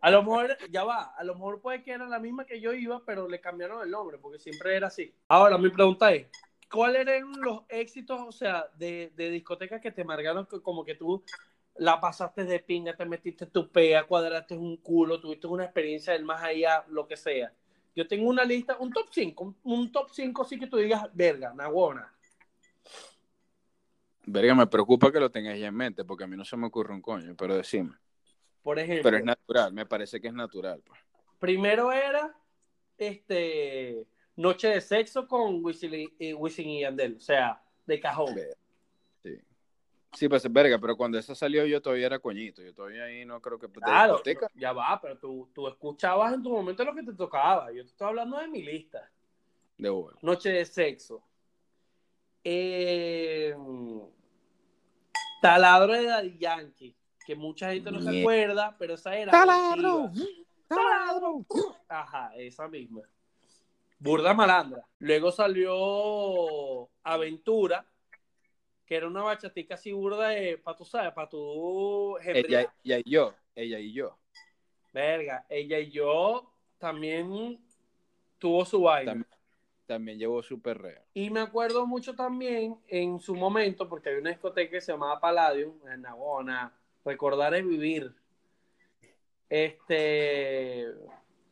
A lo mejor, ya va, a lo mejor puede que era la misma que yo iba, pero le cambiaron el nombre, porque siempre era así. Ahora, mi pregunta es, ¿cuáles eran los éxitos, o sea, de, de discotecas que te marcaron como que tú la pasaste de pinga, te metiste tu pea, cuadraste un culo, tuviste una experiencia del más allá, lo que sea? Yo tengo una lista, un top 5, un, un top 5 sí que tú digas, verga, nagona. Verga, me preocupa que lo tengáis ya en mente, porque a mí no se me ocurre un coño, pero decime. Por ejemplo. Pero es natural, me parece que es natural. Pues. Primero era este Noche de Sexo con Wisin y, eh, Wisin y Yandel, o sea, de cajón. Sí, pues verga, pero cuando esa salió yo todavía era coñito. Yo todavía ahí no creo que. Claro, ya va, pero tú, tú escuchabas en tu momento lo que te tocaba. Yo te estoy hablando de mi lista. de bola. Noche de Sexo. Eh, taladro de Daddy Yankee, que mucha gente no se acuerda, pero esa era. Taladro, antigua. Taladro. Ajá, esa misma. Burda Malandra. Luego salió Aventura, que era una bachatica así burda de, para tú sabes, para tu Ella, ella y yo, ella y yo. Verga, ella y yo también tuvo su vaina. También, también llevó su perreo. Y me acuerdo mucho también en su momento, porque había una discoteca que se llamaba Palladium, en Nagona, Recordar es Vivir. Este.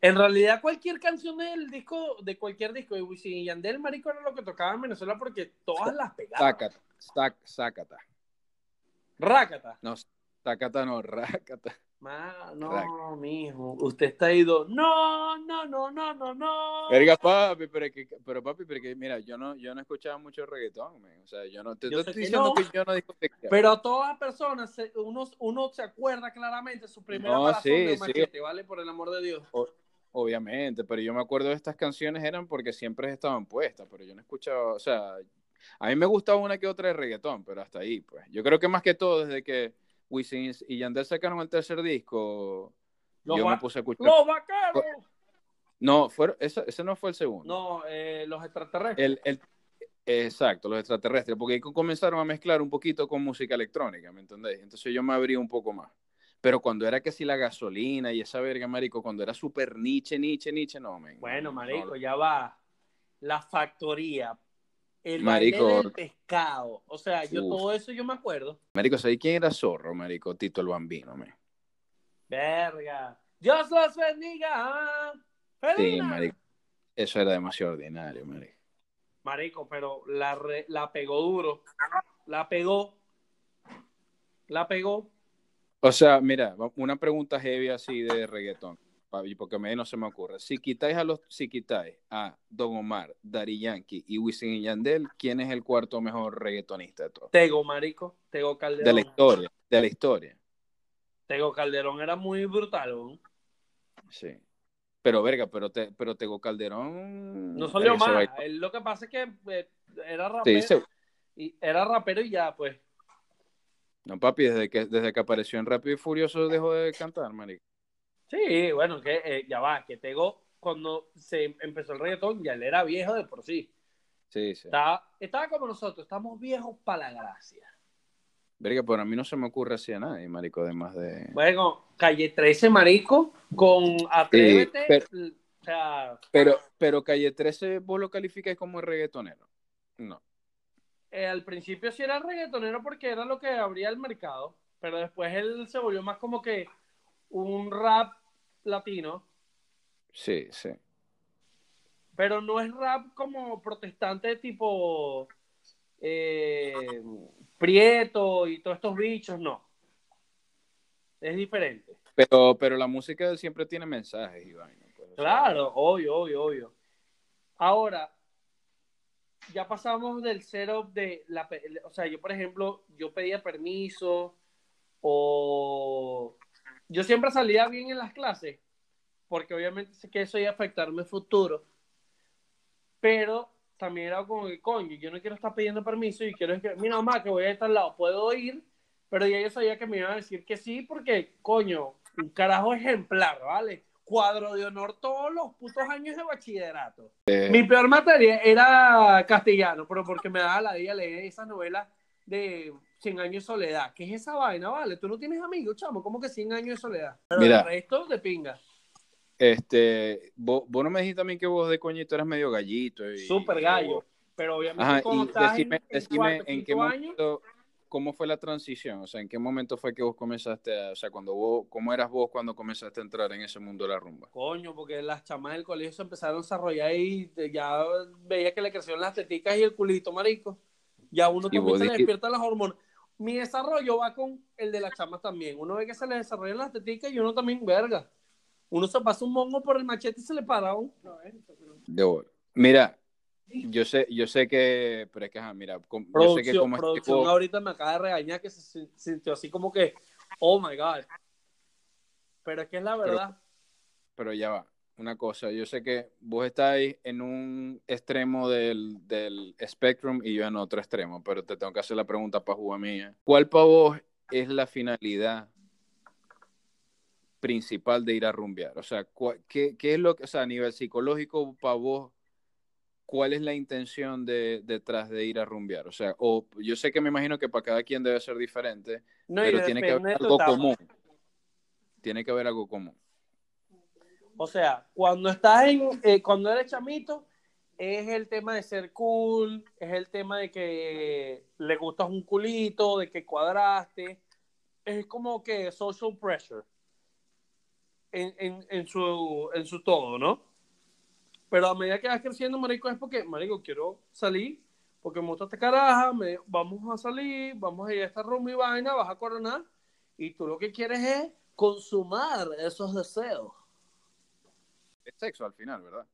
En realidad, cualquier canción del disco, de cualquier disco de Wisin y Yandel, marico, era lo que tocaba en Venezuela porque todas las pegaban. Sácata, sac, sácata. Rácata. No, sácata no, rácata. Ma- no, mijo. Usted está ido. No, no, no, no, no, no. Verga, papi, pero, que, pero papi, pero que, mira, yo no, yo no escuchaba mucho reggaetón, man. O sea, yo no te Yo estoy sé que diciendo no. que yo no discoteca. Pero todas las personas, se- uno, uno se acuerda claramente su primera No, sí, de sí. machete, ¿vale? Por el amor de Dios. Obviamente, pero yo me acuerdo de estas canciones eran porque siempre estaban puestas, pero yo no escuchaba, o sea, a mí me gustaba una que otra de reggaetón, pero hasta ahí, pues. Yo creo que más que todo, desde que Wisin y Yandel sacaron el tercer disco, Los yo me puse a escuchar. ¡Los vaqueros! No, fue, ese, ese no fue el segundo. No, eh, los extraterrestres. El, el, Exacto, los extraterrestres, porque comenzaron a mezclar un poquito con música electrónica, ¿me entendéis? Entonces yo me abrí un poco más. Pero cuando era que si la gasolina y esa verga, marico, cuando era súper niche, niche, niche, no, men. Bueno, no, marico, no. ya va. La factoría, el Marico. baile del pescado. O sea, yo Uf. todo eso yo me acuerdo. Marico, ¿sabes quién era Zorro, marico? Tito el Bambino, men. Verga. Dios los bendiga. Sí, marico. Eso era demasiado ordinario, marico. Marico, pero la, re- la pegó duro. La pegó. La pegó. O sea, mira, una pregunta heavy así de reggaetón, y porque a mí no se me ocurre. Si quitáis a los, si quitáis a Don Omar, Daddy Yankee y Wisin y Yandel, ¿quién es el cuarto mejor reggaetonista de todos? Tego, marico. Tego De la Calderón. historia, de la historia. Tego Calderón era muy brutal. ¿no? Sí. Pero verga, pero te, pero Tego Calderón. No salió baile- Él lo que pasa es que eh, era Sí, rapero. se- y era rapero y ya, pues. No, papi, desde que, desde que apareció en Rápido y Furioso dejó de cantar, marico. Sí, bueno, que eh, ya va, que Tego, cuando se empezó el reggaetón, ya él era viejo de por sí. Sí, sí. Estaba, estaba como nosotros, estamos viejos para la gracia. Verga, pero a mí no se me ocurre así a nadie, marico, además de. Bueno, calle 13, marico, con Atrévete. pero- o sea, Pero, pero Calle 13, ¿vos lo calificáis como reggaetonero? No. eh, al principio sí era reggaetonero porque era lo que abría el mercado, pero después él se volvió más como que un rap latino, Sí, sí. pero no es rap como protestante tipo eh, Prieto y todos estos bichos, no. Es diferente. Pero, pero la música siempre tiene mensajes vaina. pues, Claro, obvio, obvio, obvio. Ahora, ya pasamos del cero de la, o sea, yo por ejemplo, yo pedía permiso o yo siempre salía bien en las clases, porque obviamente sé que eso iba a afectar mi futuro, pero también era como que, coño, yo no quiero estar pidiendo permiso y quiero que, mira, mamá, que voy a estar al lado, puedo ir, pero ya yo sabía que me iban a decir que sí, porque, coño, un carajo ejemplar, ¿vale? Cuadro de honor todos los putos años de bachillerato. eh, Mi peor materia era castellano, pero porque me daba la día leer esas novelas de 100 años de soledad. ¿Qué es esa vaina, vale? Tú no tienes amigos, chamo, ¿cómo que 100 años de soledad? Pero Mira. el resto de pinga. este, vos, vos no me dijiste también que vos de coñito eras medio gallito. Y, Súper gallo. Pero obviamente Ajá, cuando y estás decime, en, en decime cuarto, en qué quinto año, momento, cómo fue la transición, o sea, en qué momento fue que vos comenzaste, a, o sea, cuando vos, cómo eras vos cuando comenzaste a entrar en ese mundo de la rumba. Coño, porque las chamas del colegio se empezaron a desarrollar y ya veía que le crecieron las teticas y el culito, marico. Ya uno le dijiste- despiertan las hormonas. Mi desarrollo va con el de las chamas también. Uno ve que se le desarrollan las teticas y uno también, verga. Uno se pasa un mongo por el machete y se le para un... De oro. Mira, yo sé, yo sé que, pero es que, ajá, mira, com- yo sé que como es que producción vos- ahorita me acaba de regañar que se sin- sintió así como que, oh my God. Pero es que es la Pero- verdad. pero ya va, una cosa, yo sé que vos estáis en un extremo del, del spectrum y yo en otro extremo, pero te tengo que hacer la pregunta para jugar mía. ¿Cuál para vos es la finalidad principal de ir a rumbear? O sea, ¿qué, qué es lo que, o sea, a nivel psicológico para vos, cuál es la intención de, detrás de ir a rumbear? O sea, o yo sé que me imagino que para cada quien debe ser diferente, No, pero tiene que haber algo común. Tiene que haber algo común. O sea, cuando estás en, eh, cuando eres chamito, es el tema de ser cool, es el tema de que le gustas un culito, de que cuadraste. Es como que social pressure en, en, su, en su todo, ¿no? Pero a medida que vas creciendo, marico, es porque, marico, quiero salir, porque me gusta esta caraja, me, vamos a salir, vamos a ir a esta rumba y vaina, vas a coronar, y tú lo que quieres es consumar esos deseos. Es sexo al final, ¿verdad?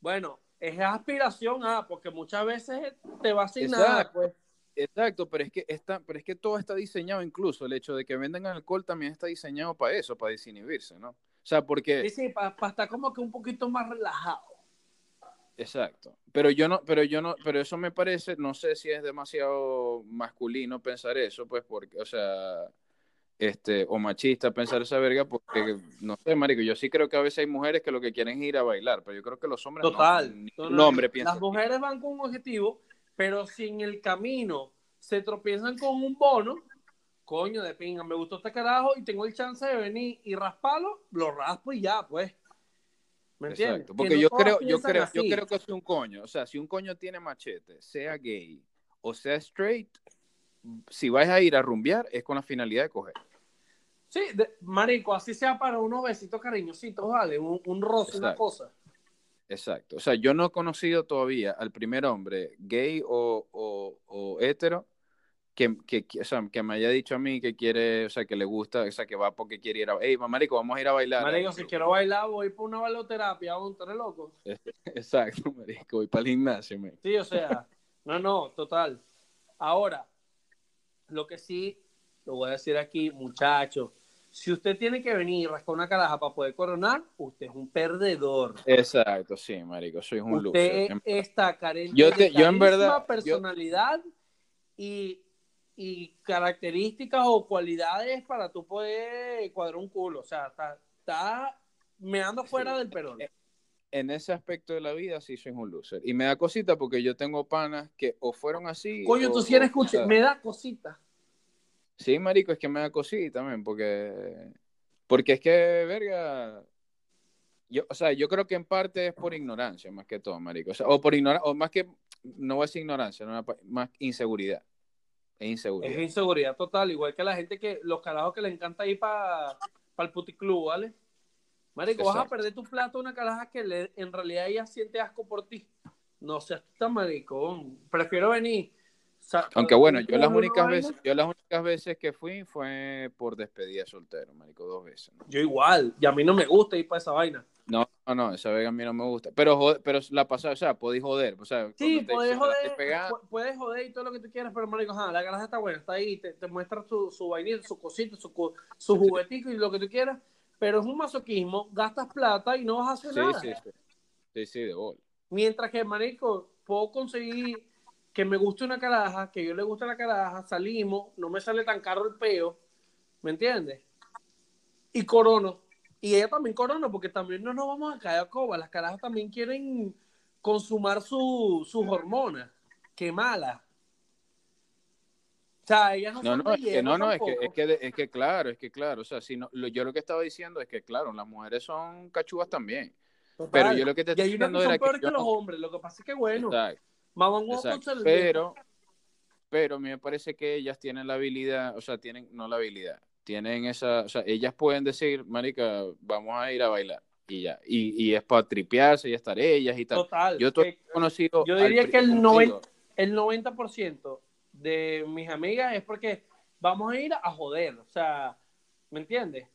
Bueno, es aspiración a, porque muchas veces te va sin Exacto. nada, pues. Exacto, pero es que está, pero es que todo está diseñado, incluso el hecho de que vendan alcohol también está diseñado para eso, para desinhibirse, ¿no? O sea, porque, Sí, sí, para estar como que un poquito más relajado. exacto. Pero yo no, pero yo no, pero eso me parece, no sé si es demasiado masculino pensar eso, pues, porque, o sea, este, o machista pensar esa verga, porque no sé, marico, yo sí creo que a veces hay mujeres que lo que quieren es ir a bailar, pero yo creo que los hombres Total. no, no, hombre piensa Las mujeres van con un objetivo, pero si en el camino se tropiezan con un bono, coño de pinga, me gustó este carajo y tengo el chance de venir y rasparlo, lo raspo y ya, pues. ¿Me entiendes? Exacto, Que porque no yo creo, yo creo, yo creo que si un coño, o sea, si un coño tiene machete, sea gay o sea straight, si vas a ir a rumbear es con la finalidad de coger. Sí, de- marico, así sea para unos besitos cariñositos, vale, un, un roce, una cosa. Exacto. O sea, yo no he conocido todavía al primer hombre gay o, o, o hetero que, que, o sea, que me haya dicho a mí que quiere, o sea, que le gusta, o sea, que va porque quiere ir a... Ey, marico, vamos a ir a bailar. Marico, si quiero bailar, voy por una bailoterapia, un tres loco. Exacto, marico, voy para el gimnasio, man. Sí, o sea, no, no, total. Ahora, lo que sí, lo voy a decir aquí, muchachos, si usted tiene que venir y rascar una caraja para poder coronar, usted es un perdedor. Exacto, sí, marico, soy un Usted loser. está carente Yo de te- yo en verdad- yo- personalidad y, y características o cualidades para tú poder cuadrar un culo. O sea, está, está meando fuera Sí. del perón. En ese aspecto de la vida sí soy un loser. Y me da cosita porque yo tengo panas que o fueron así... Coño, o- tú si eres o- me da cosita. Sí, marico, es que me da cosita también, porque, porque es que, verga, yo, o sea, yo creo que en parte es por ignorancia, más que todo, marico, o sea, o por ignorancia, o más que, no voy a decir ignorancia, no, más inseguridad, es inseguridad. Es inseguridad total, igual que la gente que, los carajos que le encanta ir para el puticlub, ¿vale? Marico, vas a perder tu plato a una caraja que le- en realidad ella siente asco por ti. No seas tan maricón. Prefiero venir. Aunque bueno, yo las únicas veces, yo las únicas veces que fui fue por despedida soltero, marico, dos veces. ¿no? Yo igual, y a mí no me gusta ir para esa vaina. No, no, no, esa vega a mí no me gusta, pero, jode- pero la pasada, o sea, podéis joder, o sea, Sí, la joder, puedes joder y todo lo que tú quieras, pero marico, ajá, la caraja está buena, está ahí, te, te muestra su, su vainita, su cosita, su, su juguetico y lo que tú quieras, pero es un masoquismo, gastas plata y no vas a hacer sí, nada. sí, sí, sí, sí, de gol. Mientras que, marico, puedo conseguir que me guste una caraja, que yo le guste la caraja, salimos, no me sale tan caro el peo, ¿me entiendes? Y corono. Y ella también corona, porque también no nos vamos a caer a coba. Las carajas también quieren consumar su- sus hormonas. Qué mala. O sea, ellas no, No, no, es que, no, no, es que, es que, es que claro, es que claro, o sea, si no, lo- yo lo que estaba diciendo es que claro, las mujeres son cachúas también, Total. pero yo lo que te estoy diciendo que son era que peores que, yo los no- hombres. Lo que pasa es que, bueno, Exacto, exacto, pero, pero a mí me parece que ellas tienen la habilidad, o sea, tienen, no la habilidad, tienen esa, o sea, ellas pueden decir, marica, vamos a ir a bailar, y ya, y, y es para tripearse y estar ellas y tal. Total. Yo he conocido... yo diría que el como 90 digo, el 90% de mis amigas es porque vamos a ir a joder, o sea, ¿me entiendes?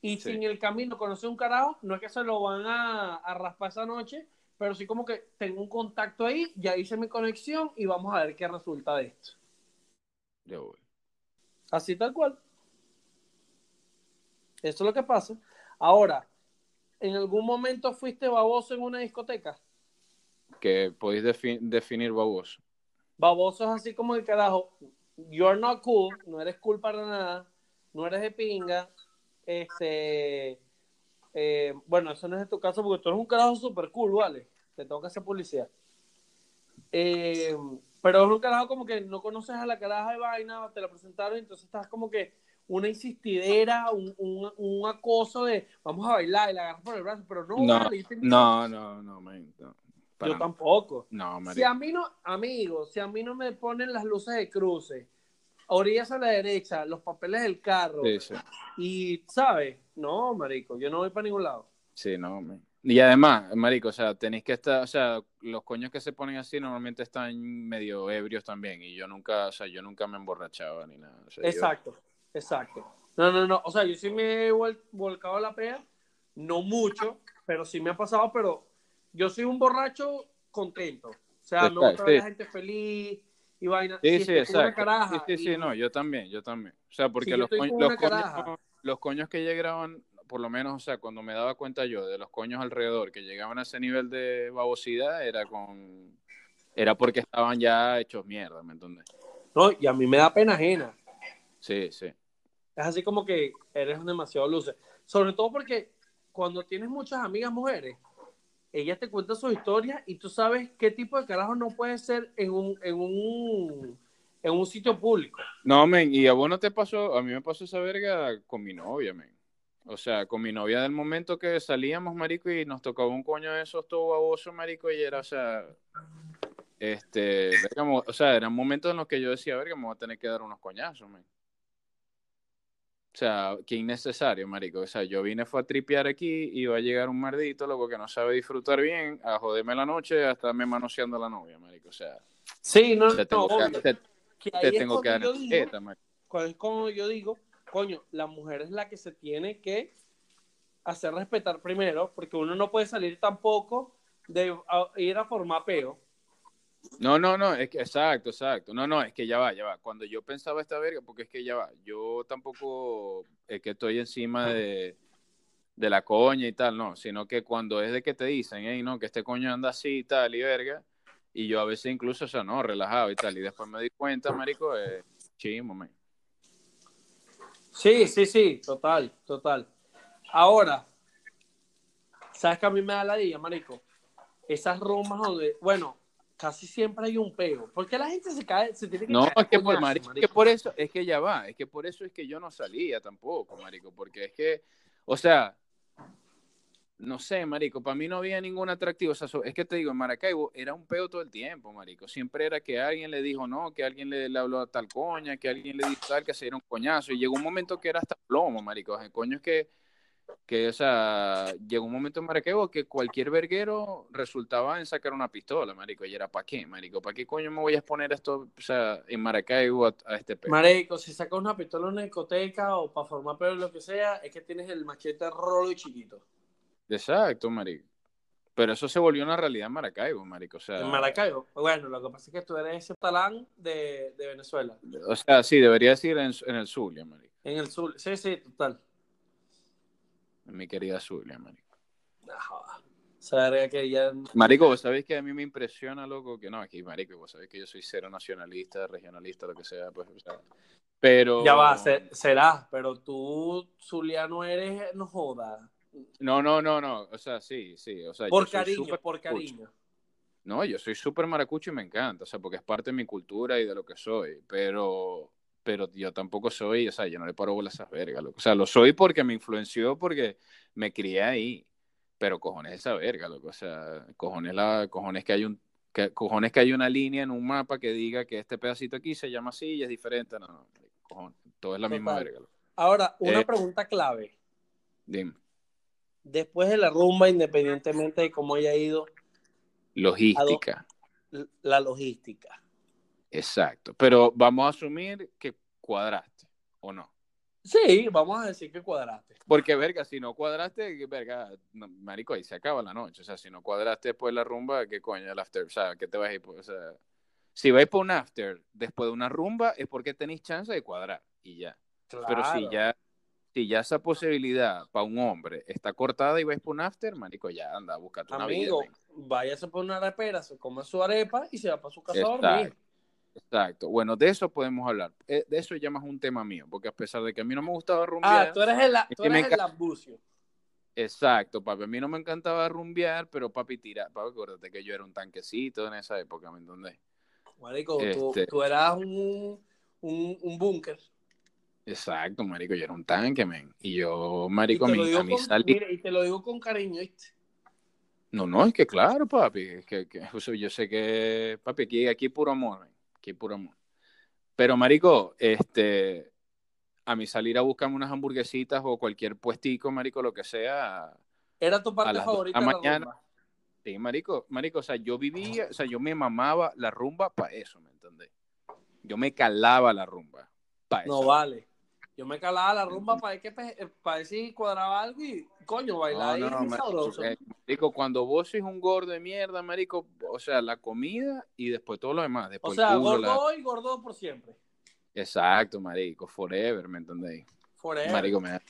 Y Sí. si en el camino conoce un carajo, no es que se lo van a, a raspar esa noche, pero sí como que tengo un contacto ahí, ya hice mi conexión y vamos a ver qué resulta de esto. de gol. Así tal cual. Eso es lo que pasa. Ahora, ¿en algún momento fuiste baboso en una discoteca? que podéis defi- definir baboso. babosos así como el carajo. You're not cool, no eres cool para nada, no eres de pinga. Este, eh, bueno, eso no es tu caso porque tú eres un carajo super cool, ¿vale? Te tengo que hacer policía. Eh, pero es un carajo como que no conoces a la caraja de vaina, te la presentaron, entonces estás como que una insistidera, un, un, un acoso de vamos a bailar y la agarras por el brazo, pero no, No, vale. No, no, no, man, no. Yo tampoco. No, Si a mí no, amigo, si a mí no me ponen las luces de cruce, orillas a la derecha, los papeles del carro, Sí, sí. y, ¿sabes? No, marico, yo no voy para ningún lado. Sí, no, man. Y además, marico, o sea, tenéis que estar, o sea, los coños que se ponen así normalmente están medio ebrios también y yo nunca, o sea, yo nunca me emborrachaba ni nada. o sea, yo- Exacto, exacto. No, no, no, o sea, yo sí me he vol- volcado a la pea, no mucho, pero sí me ha pasado, pero yo soy un borracho contento. O sea, me gusta ver a la gente feliz y vaina. Sí, Si sí, exacto. caraja sí, sí, no, yo también, yo también. O sea, porque Si los, los, coños, los coños que llegaban, por lo menos, o sea, cuando me daba cuenta yo de los coños alrededor que llegaban a ese nivel de babosidad, era con, era porque estaban ya hechos mierda, ¿me entiendes? No, y a mí me da pena ajena. Sí, sí. Es así como que eres demasiado luce. Sobre todo porque cuando tienes muchas amigas mujeres, ellas te cuentan sus historias y tú sabes qué tipo de carajo no puede ser en un, en un, en un sitio público. No, men, y a vos no te pasó, a mí me pasó esa verga con mi novia, men. O sea, con mi novia del momento que salíamos, marico, y nos tocaba un coño de esos todo baboso, marico, y era, o sea, este, o sea, eran momentos en los que yo decía, verga, me voy a tener que dar unos coñazos, men. O sea, qué innecesario, marico. O sea, yo vine fue a tripear aquí y va a llegar un mardito, loco, que no sabe disfrutar bien, a joderme la noche, a estarme manoseando a la novia, marico. O sea, Sí, no, te no, tengo obvio. que, te, Que te tengo que dar yo digo- etiqueta, marico. es como yo digo, coño, la mujer es la que se tiene que hacer respetar primero, porque uno no puede salir tampoco de a- ir a formar peo. No, no, no, es que exacto, exacto. No, no, es que ya va, ya va. Cuando yo pensaba esta verga, porque es que ya va, yo tampoco es que estoy encima de, de la coña y tal, no, sino que cuando es de que te dicen, hey, no, que este coño anda así y tal y verga, y yo a veces incluso, o sea, no, relajado y tal, y después me di cuenta, marico, eh, chimo, man. Sí, sí, sí, total, total. Ahora, ¿sabes que a mí me da la día, marico? Esas rumbas donde, bueno, casi siempre hay un peo. ¿Por qué la gente se cae, se tiene que No, es que por marico, es que por eso, es que ya va, es que por eso es que yo no salía tampoco, marico, porque es que, o sea, no sé, marico, para mí no había ningún atractivo, o sea, so- es que te digo, en Maracaibo era un peo todo el tiempo, marico, siempre era que alguien le dijo no, que alguien le, le habló a tal coña, que alguien le dijo tal, que se dieron coñazo, y llegó un momento que era hasta plomo, marico, el coño es que, que, o sea, llegó un momento en Maracaibo que cualquier verguero resultaba en sacar una pistola, marico, y era ¿para qué, marico? ¿Para qué coño me voy a exponer esto, o sea, en Maracaibo a, a este peo? Marico, si sacas una pistola en una discoteca o para formar peo lo que sea, es que tienes el machete rolo y chiquito. Exacto, marico. Pero eso se volvió una realidad en Maracaibo, marico, o sea... En Maracaibo. Bueno, lo que pasa es que tú eres ese talán de, de Venezuela. O sea, sí, debería decir en, en el Zulia, marico. En el sur. Sí, sí, total. Mi querida Zulia, marico. Ajá. Que ya. Marico, vos sabéis que a mí me impresiona, loco, que no, aquí, marico, vos sabéis que yo soy cero nacionalista, regionalista, lo que sea, pues, o sea, pero... Ya va, se- será, pero tú, Zuliano, eres, no joda. No, no, no, no, o sea, sí, sí, o sea, Por cariño, por cariño. No, yo soy súper maracucho y me encanta, o sea, porque es parte de mi cultura y de lo que soy, pero, pero yo tampoco soy, o sea, yo no le paro bolas a esas vergas, loco. O sea, lo soy porque me influenció, porque me crié ahí, pero cojones esa verga, loco, o sea, cojones, la, cojones que hay un, que, cojones que hay una línea en un mapa que diga que este pedacito aquí se llama así y es diferente, no, no, cojones, todo es la misma verga, loco. Ahora, una Eh. pregunta clave. Dime, Después de la rumba, independientemente de cómo haya ido logística, la logística. Exacto, pero vamos a asumir que cuadraste, ¿o no? Sí, vamos a decir que cuadraste. Porque, verga, si no cuadraste, verga, no, marico, ahí se acaba la noche. O sea, si no cuadraste después de la rumba, ¿qué coño el after? O sea, ¿qué te vas a ir? por- O sea, si vais por un after después de una rumba, es porque tenéis chance de cuadrar y ya. Pero si ya, si ya esa posibilidad para un hombre está cortada y vais por un after, marico, ya anda, búscate una Amigo, vida. men. váyase por una arepera, se come su arepa y se va para su casa a dormir. Exacto. Bueno, de eso podemos hablar. Eh, De eso ya más un tema mío, porque a pesar de que a mí no me gustaba rumbear. Ah, tú eres el, tú eres el lambucio. Exacto, papi. A mí no me encantaba rumbear, pero papi tira. Papi, acuérdate que yo era un tanquecito en esa época, ¿me entendés? Marico, tú, Este- tú eras un, un, un búnker. Exacto, marico, yo era un tanque, men. Y yo, Y marico, mí, digo a mí salí. mira, y te lo digo con cariño, ¿viste? No, no, es que claro, papi. Es que, que- yo sé que, papi, aquí, aquí puro amor, men. Aquí puro amor. Pero, marico, este, a mí salir a buscarme unas hamburguesitas o cualquier puestico, marico, lo que sea. Era tu parte las de favorita de la mañana. rumba. Sí, marico, marico, o sea, yo vivía, o sea, yo me mamaba la rumba para eso, ¿me entendés? Yo me calaba la rumba para No vale. Yo me calaba la rumba para ver, que, pe- para ver si cuadraba algo y, coño, bailar No, ahí no, es marico, sabroso. eh, marico, cuando vos sos un gordo de mierda, marico, o sea, la comida y después todo lo demás, O después sea, el culo, gordo la- hoy, gordo por siempre. Exacto, marico, forever, ¿me entendéis? Forever. Marico, me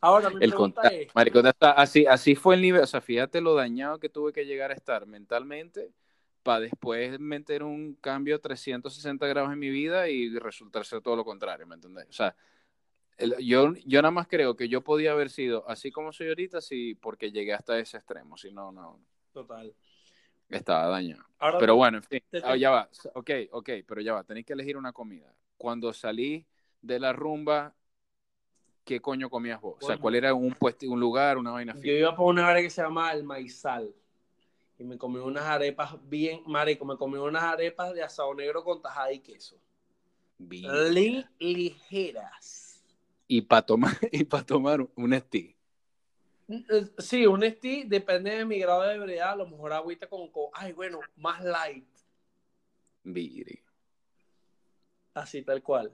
Ahora, mi el pregunta es, marico, así, así fue el nivel, o sea, fíjate lo dañado que tuve que llegar a estar mentalmente para después meter un cambio 360 grados en mi vida y resultar ser todo lo contrario, ¿me entendés? O sea, yo, yo nada más creo que yo podía haber sido así como soy ahorita, sí, porque llegué hasta ese extremo, si no, no. Total. Estaba dañado. pero bueno, en fin, ah, ya va, ok, ok, pero ya va, tenéis que elegir una comida. Cuando salí de la rumba, ¿qué coño comías vos? o sea, ¿cuál era un, puesto, un lugar, una vaina Yo iba por una área que se llama El Maizal y me comí unas arepas bien, marico, me comí unas arepas de asado negro con tajada y queso. Bien. ligeras. Y para tomar, y para tomar un esti. Eh, sí, un esti depende de mi grado de ebriedad, a lo mejor agüita con, ay, bueno, más light. Así tal cual.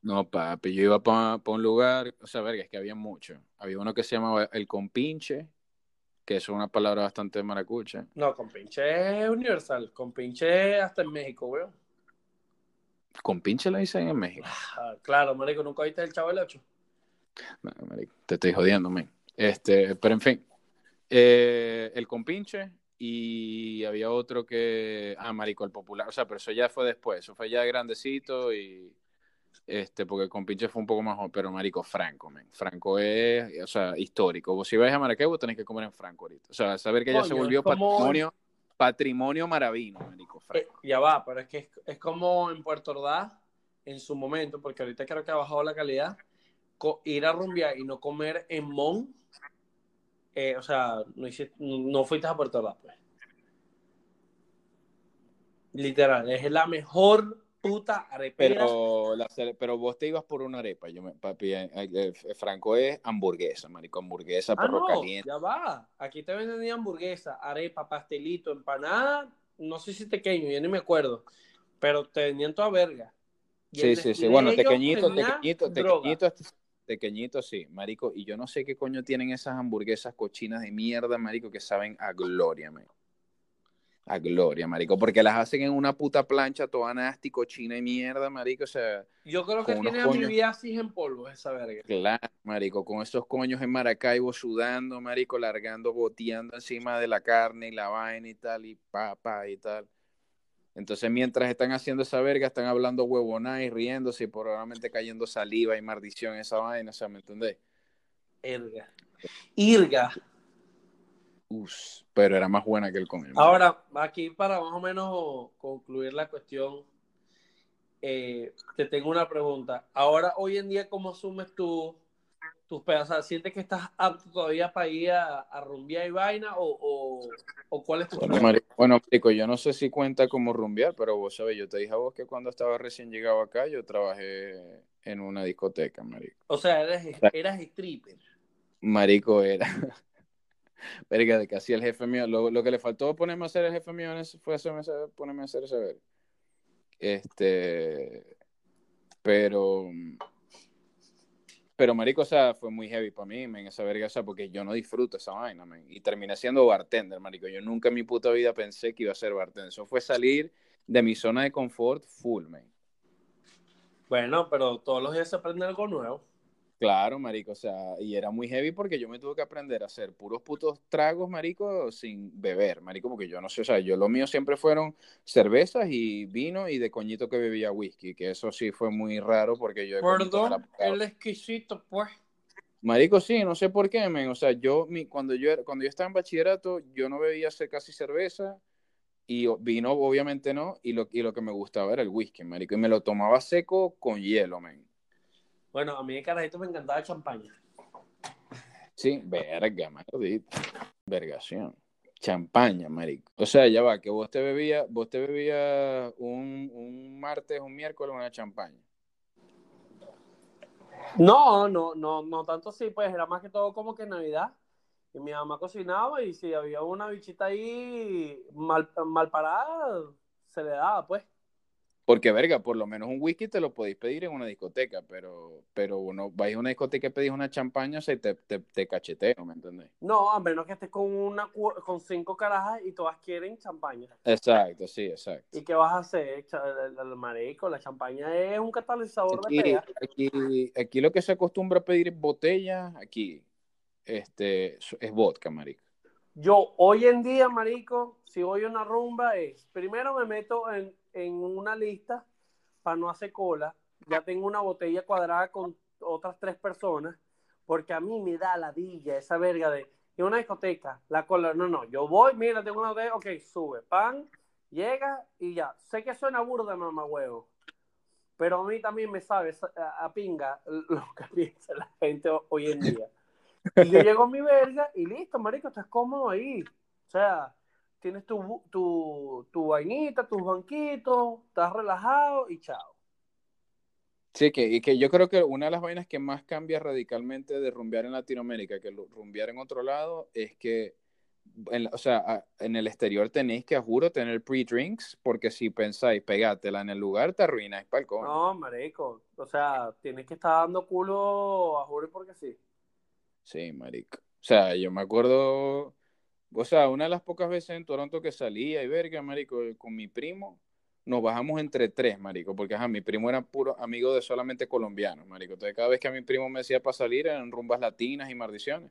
No, papi, yo iba para un lugar, o sea, verga, es que había mucho. Había uno que se llamaba El Compinche, que es una palabra bastante maracucha. No, compinche es universal, compinche hasta en México, weón. ¿Compinche la dicen en México? Ah, claro, marico, ¿nunca viste el Chavo del 8? No, marico, te estoy jodiendo, man. Este, pero en fin, eh, el compinche y había otro que, ah, marico, el popular, o sea, pero eso ya fue después, eso fue ya grandecito y este, porque con Pinche fue un poco más, pero marico, Franco, men. Franco es, o sea, histórico. Vos si vais a Maracaibo tenés que comer en Franco ahorita. O sea, saber que ya se volvió patrimonio, patrimonio maravino, marico, eh, Franco. ya va, pero es que es, como en Puerto Ordaz, en su momento, porque ahorita creo que ha bajado la calidad, ir a rumbear y no comer en Mon, eh, o sea, no, no fuiste a Puerto Ordaz, pues. Literal, es la mejor puta Pero, pero vos te ibas por una arepa. Yo me, papi, eh, eh, eh, Franco es hamburguesa, marico, hamburguesa, ah, perro caliente. Ya va. Aquí te venden hamburguesa, arepa, pastelito, empanada. No sé si pequeño, yo ni me acuerdo. Pero te venían toda verga. sí, sí, sí. Bueno, pequeñito, pequeñito, pequeñito, pequeñito, sí, marico. Y yo no sé qué coño tienen esas hamburguesas cochinas de mierda, marico, que saben a gloria, marico a gloria, marico, porque las hacen en una puta plancha toda nasty, cochina y mierda, marico, o sea... Yo creo que tiene amibiasis en polvo esa verga. Claro, marico, con esos coños en Maracaibo sudando, marico, largando, boteando encima de la carne y la vaina y tal, y papá y tal. Entonces, mientras están haciendo esa verga, están hablando huevonada y riéndose y probablemente cayendo saliva y maldición esa vaina, o sea, ¿me entendés? Irga. Pero era más buena que el con Ahora, aquí para más o menos concluir la cuestión, eh, te tengo una pregunta. Ahora, hoy en día, ¿cómo asumes tú tus pedazos? ¿Sientes que estás apto todavía para ir a, a rumbear y vaina? ¿O, o, cuál es tu Bueno, bueno yo no sé si cuenta como rumbear, pero vos sabés, yo te dije a vos que cuando estaba recién llegado acá, yo trabajé en una discoteca, marico. O sea, eras, eras stripper. Marico era. Verga, de que hacía el jefe mío. Lo, que le faltó ponerme a hacer el jefe mío fue hacerme, ponerme a hacer ese ver. Este. Pero. Pero, marico, o sea, fue muy heavy para mí, men, esa verga, o sea, porque yo no disfruto esa vaina, men. Y terminé siendo bartender, marico. Yo nunca en mi puta vida pensé que iba a ser bartender. Eso fue salir de mi zona de confort full, men. Bueno, pero todos los días se aprende algo nuevo. Claro, marico, o sea, y era muy heavy porque yo me tuve que aprender a hacer puros putos tragos, marico, sin beber, marico, porque yo no sé, o sea, yo lo mío siempre fueron cervezas y vino y de coñito que bebía whisky, que eso sí fue muy raro porque yo... Perdón, el exquisito, pues. Marico, sí, no sé por qué, men, o sea, yo, mi, cuando yo cuando yo estaba en bachillerato, yo no bebía casi cerveza y vino, obviamente no, y lo, y lo que me gustaba era el whisky, marico, y me lo tomaba seco con hielo, men. Bueno, a mí de carajito me encantaba el champaña. Sí, verga, maldito. Vergación. Champaña, marico. O sea, ya va, que vos te bebías, vos te bebías un, un martes, un miércoles una champaña. No, no, no, no tanto así, pues era más que todo como que Navidad. Y mi mamá cocinaba y si había una bichita ahí mal, mal parada, se le daba, pues. Porque, verga, por lo menos un whisky te lo podéis pedir en una discoteca, pero, pero uno vais a una discoteca y pedís una champaña, o sea, te, te, te cacheteo, ¿me entendés? No, a menos que estés con una con cinco carajas y todas quieren champaña. Exacto, sí, exacto. ¿Y qué vas a hacer? El, marico, la champaña es un catalizador aquí, de pega. Aquí, aquí lo que se acostumbra a pedir botella, aquí, este, es vodka, marico. Yo, hoy en día, marico, si voy a una rumba es, primero me meto en, en una lista para no hacer cola, ya tengo una botella cuadrada con otras tres personas, porque a mí me da la dilla esa verga de, en una discoteca, la cola, no, no, yo voy, mira, tengo una botella, ok, sube, pan, llega y ya, sé que suena burda, mamá huevo, pero a mí también me sabe a, a pinga lo que piensa la gente hoy en día. Y yo llego a mi verga y listo, marico, estás cómodo ahí. O sea, tienes tu, tu, tu vainita, tus banquitos, estás relajado y chao. Sí, que, y que yo creo que una de las vainas que más cambia radicalmente de rumbear en Latinoamérica que rumbear en otro lado es que, en, o sea, en el exterior tenéis que, juro, tener pre-drinks, porque si pensáis pegátela en el lugar, te arruináis para el No, marico, o sea, tienes que estar dando culo a juro porque sí. Sí, marico. O sea, yo me acuerdo, o sea, una de las pocas veces en Toronto que salía y verga, marico, con mi primo, nos bajamos entre tres, marico, porque ajá, mi primo era puro amigo de solamente colombianos, marico. Entonces cada vez que a mi primo me decía para salir eran rumbas latinas y maldiciones.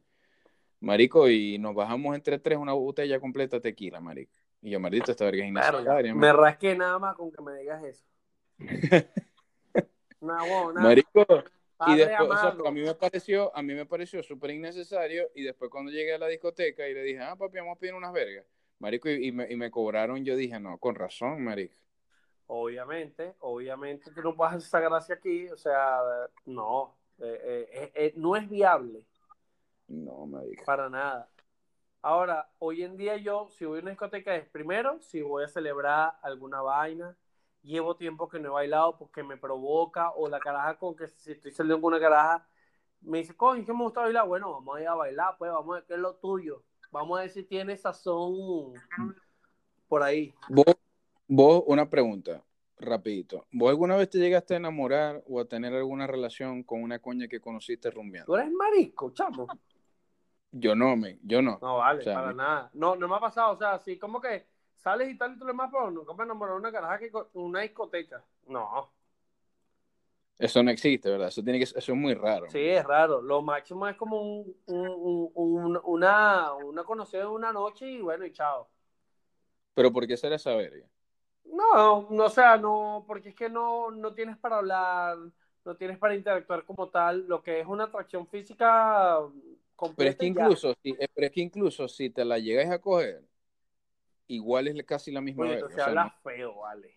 Marico, y nos bajamos entre tres una botella completa de tequila, marico. Y yo, maldito, esta verga es innecesaria. Me rasqué nada más con que me digas eso. no, bueno, nada. Marico, y después, o sea, a mí me pareció, a mí me pareció súper innecesario y después cuando llegué a la discoteca y le dije, ah, papi, vamos a pedir unas vergas, marico, y, me, y me cobraron, yo dije, no, con razón, marico. Obviamente, obviamente tú no puedes hacer esa gracia aquí, o sea, no, eh, eh, eh, no es viable. No, marico. Para nada. Ahora, hoy en día yo, si voy a una discoteca, es primero si voy a celebrar alguna vaina, llevo tiempo que no he bailado porque me provoca, o la caraja con que si estoy saliendo con una caraja, me dice, coño, que me gusta bailar, bueno, vamos a ir a bailar, pues vamos a ver qué es lo tuyo, vamos a ver si tiene sazón por ahí. Vos, vos, una pregunta, rapidito, ¿vos alguna vez te llegaste a enamorar o a tener alguna relación con una coña que conociste rumbeando? ¿Tú eres marisco, chamo? Yo no, me, yo no. No, vale, para nada. No, no me ha pasado, o sea, así como que sales y tal y tú le más, pero nunca me enamoré de una caraja que una discoteca. No. Eso no existe, ¿verdad? Eso tiene que eso es muy raro. Sí, es raro. Lo máximo es como un, un, una, una conocida de una noche y bueno, y chao. ¿Pero por qué será esa verga? No, no, o sea, no, porque es que no, no tienes para hablar, no tienes para interactuar como tal, lo que es una atracción física completa. Pero es que incluso, si, eh, pero es que incluso si te la llegas a coger, igual es casi la misma vez. Se habla feo, vale.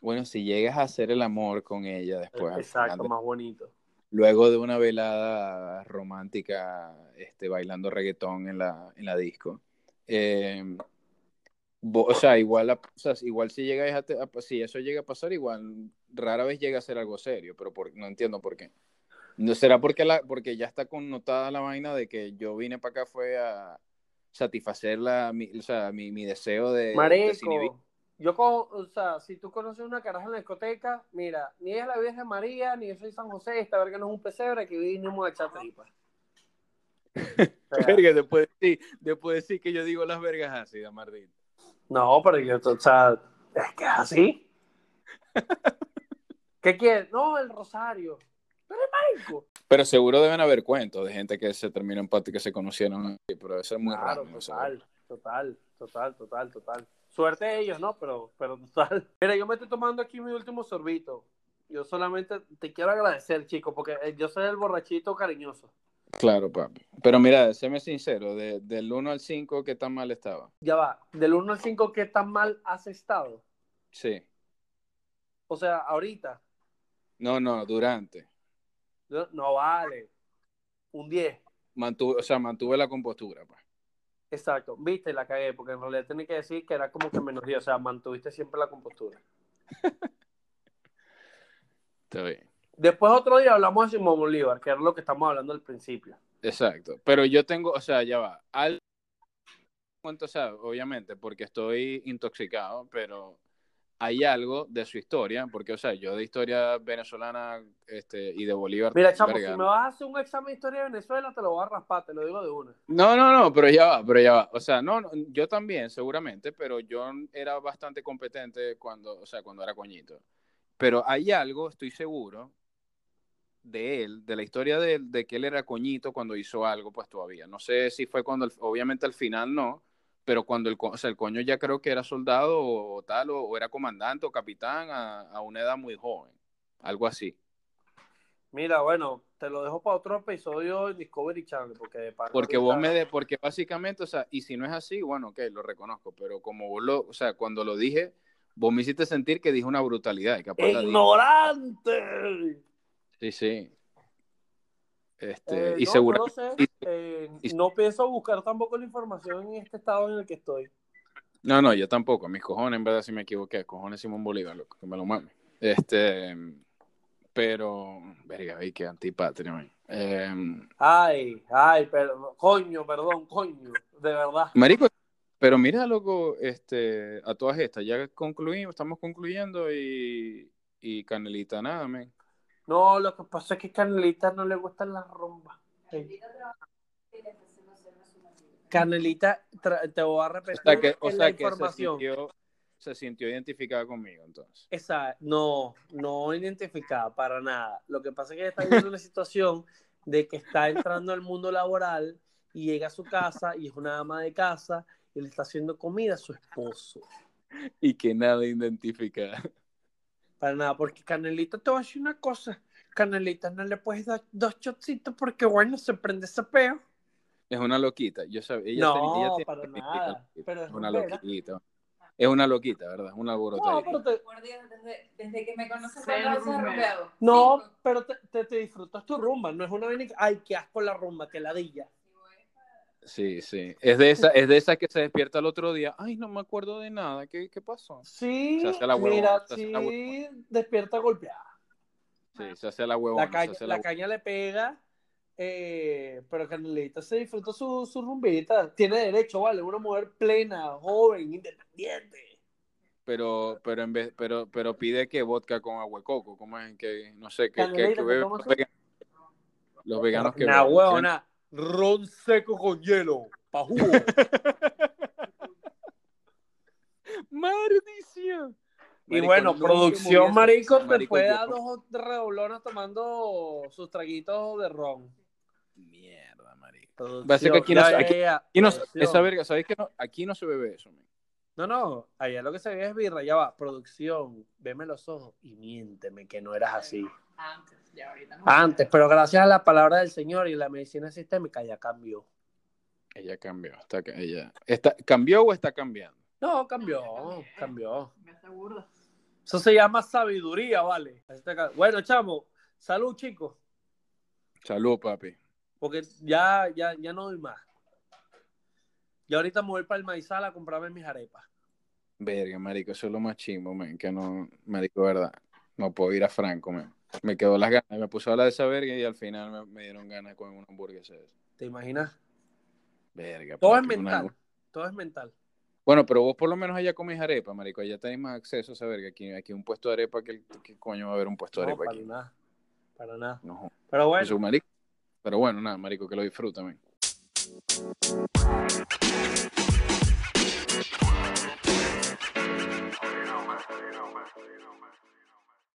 Bueno, si llegas a hacer el amor con ella después. Exacto, más bonito. Luego de una velada romántica, este, bailando reggaetón en la, en la disco. Em, o sea, igual, o sea, igual si llegas a, si eso llega a pasar, igual rara vez llega a ser algo serio, pero no entiendo por qué. ¿No será porque, la, porque ya está connotada la vaina de que yo vine para acá fue a, satisfacer la, mi, o sea, mi, mi, deseo de... Marico, yo, o sea, si tú conoces una caraja en la discoteca, mira, ni es la Virgen María, ni yo soy San José, esta verga no es un pesebre que vinimos a echar tripas. verga, después, sí, después decir que yo digo las vergas así, Martín. No, pero yo, o sea, es que es así. ¿Qué quieres? No, el rosario. Pero es marico. Pero seguro deben haber cuentos de gente que se terminó en y que se conocieron, pero eso es muy raro. Total, total, total, total, total. Suerte de ellos, ¿no? Pero, pero total. Mira, yo me estoy tomando aquí mi último sorbito. Yo solamente te quiero agradecer, chico, porque eh, yo soy el borrachito cariñoso. Claro, papi. Pero mira, séme sincero, de, del 1 al 5, ¿qué tan mal estaba? Ya va, del 1 al 5, ¿qué tan mal has estado? Sí. O sea, ahorita. No, no, durante. No vale. Un 10. Mantuve, o sea, mantuve la compostura, pues. Exacto, viste, la cagué, porque en realidad tenía que decir que era como que menos 10, o sea, mantuviste siempre la compostura. Está bien. Después otro día hablamos de Simón Bolívar, que era lo que estamos hablando al principio. Exacto, pero yo tengo, o sea, ya va, al cuento, o sea, obviamente, porque estoy intoxicado, pero hay algo de su historia, porque, o sea, yo de historia venezolana este, y de Bolívar. Mira, chamo, si me vas a hacer un examen de historia de Venezuela, te lo voy a raspar, te lo digo de una. No, no, no, pero ya va, pero ya va. O sea, no, yo también, seguramente, pero yo era bastante competente cuando, o sea, cuando era coñito. Pero hay algo, estoy seguro, de él, de la historia de él, de que él era coñito cuando hizo algo, pues todavía. No sé si fue cuando, obviamente al final no, pero cuando el, o sea, el coño ya creo que era soldado o tal, o, o era comandante o capitán a, a una edad muy joven, algo así. Mira, bueno, te lo dejo para otro episodio en Discovery Channel, porque Porque vos me de, porque básicamente, o sea, y si no es así, bueno, ok, lo reconozco, pero como vos lo, o sea, cuando lo dije, vos me hiciste sentir que dije una brutalidad y capaz la dije. ¡Ignorante! Sí, sí. Este, Eh, y no, seguro. no sé. Eh, no pienso buscar tampoco la información en este estado en el que estoy. No, no, yo tampoco. Mis cojones, en verdad, sí me equivoqué. Cojones Simón Bolívar, loco, que me lo mame. Este, pero, verga, vi que antipatria, man. Eh, Ay, ay, perdón, coño, perdón, coño, de verdad. marico, pero mira, loco, este, a todas estas, ya concluimos, estamos concluyendo y, y Canelita nada, man. No, lo que pasa es que a Canelita no le gustan las rumbas. Sí. Canelita, te voy a O repetir sea que, o sea la que se sintió, se sintió identificada conmigo, entonces. Esa, no, no identificada para nada. Lo que pasa es que está viviendo una situación de que está entrando al mundo laboral y llega a su casa y es una ama de casa y le está haciendo comida a su esposo. Y que nada identificada. Para nada, porque Canelita te va a decir una cosa. Canelita no le puedes dar dos chocitos porque bueno, se prende ese peo. Es una loquita. Yo sabía, ella No, tenía- ella tiene para nada, loquita. pero es es una loquita. Es una loquita, ¿verdad? Una No, pero te, desde, desde que me conoces, no, pero te, te, te disfrutas tu rumba. No es una ay, qué asco la rumba, que ladilla. Sí, sí. Es de esa, es de esa que se despierta el otro día. Ay, no me acuerdo de nada. ¿Qué, qué pasó? Sí, Se hace la huevona, mira, se hace sí, la huevona. despierta golpeada. Sí, se hace la huevona. La caña, la la caña le pega, eh, pero Canelita se disfruta su, su rumbita. Tiene derecho, vale, una mujer plena, joven, independiente. pero, pero en vez, pero, pero pide que vodka con agua de coco. ¿Cómo es que, no sé, que, que, que ¿te beben los veganos? Los veganos que Una huevona, ron seco con hielo, pa' jugo. ¡Maldición! Y Marico, bueno, producción, marico, te Marico, puede yo- dar dos o tres redoblonas tomando sus traguitos de ron. Mierda, marico. Va a ser que aquí no aquí- Aquí no, esa verga, ¿sabéis que no? Aquí no se bebe eso, man. No, no, allá lo que se ve es birra, ya va, producción, veme los ojos y miénteme que no eras así. Antes, ya ahorita no. Antes, pero gracias a la palabra del Señor y la medicina sistémica ya cambió. Ella cambió. Está, ella, está, ¿Cambió o está cambiando? No, cambió, cambió. Me hace burda. Eso se llama sabiduría, ¿vale? Bueno, chamo, salud, chicos, Salud, papi. porque ya, ya, ya no doy más. Y ahorita me voy para el maizal a comprarme mis arepas. Verga, marico, eso es lo más chimbo, man, que no, marico, verdad, no puedo ir a Franco, man. Me quedó las ganas, me puse a hablar de esa verga y al final me, me dieron ganas con una hamburguesa. de esa. ¿Te imaginas? Verga, Todo es una- mental, todo es mental. Bueno, pero vos por lo menos allá comes arepa, marico, allá tenéis más acceso a esa verga. Aquí, aquí un puesto de arepa, ¿qué, qué coño va a haber un puesto de No, arepa para aquí? nada, para nada. No, Pero bueno, eso, marico. Pero bueno, nada, marico, que lo disfruta, man.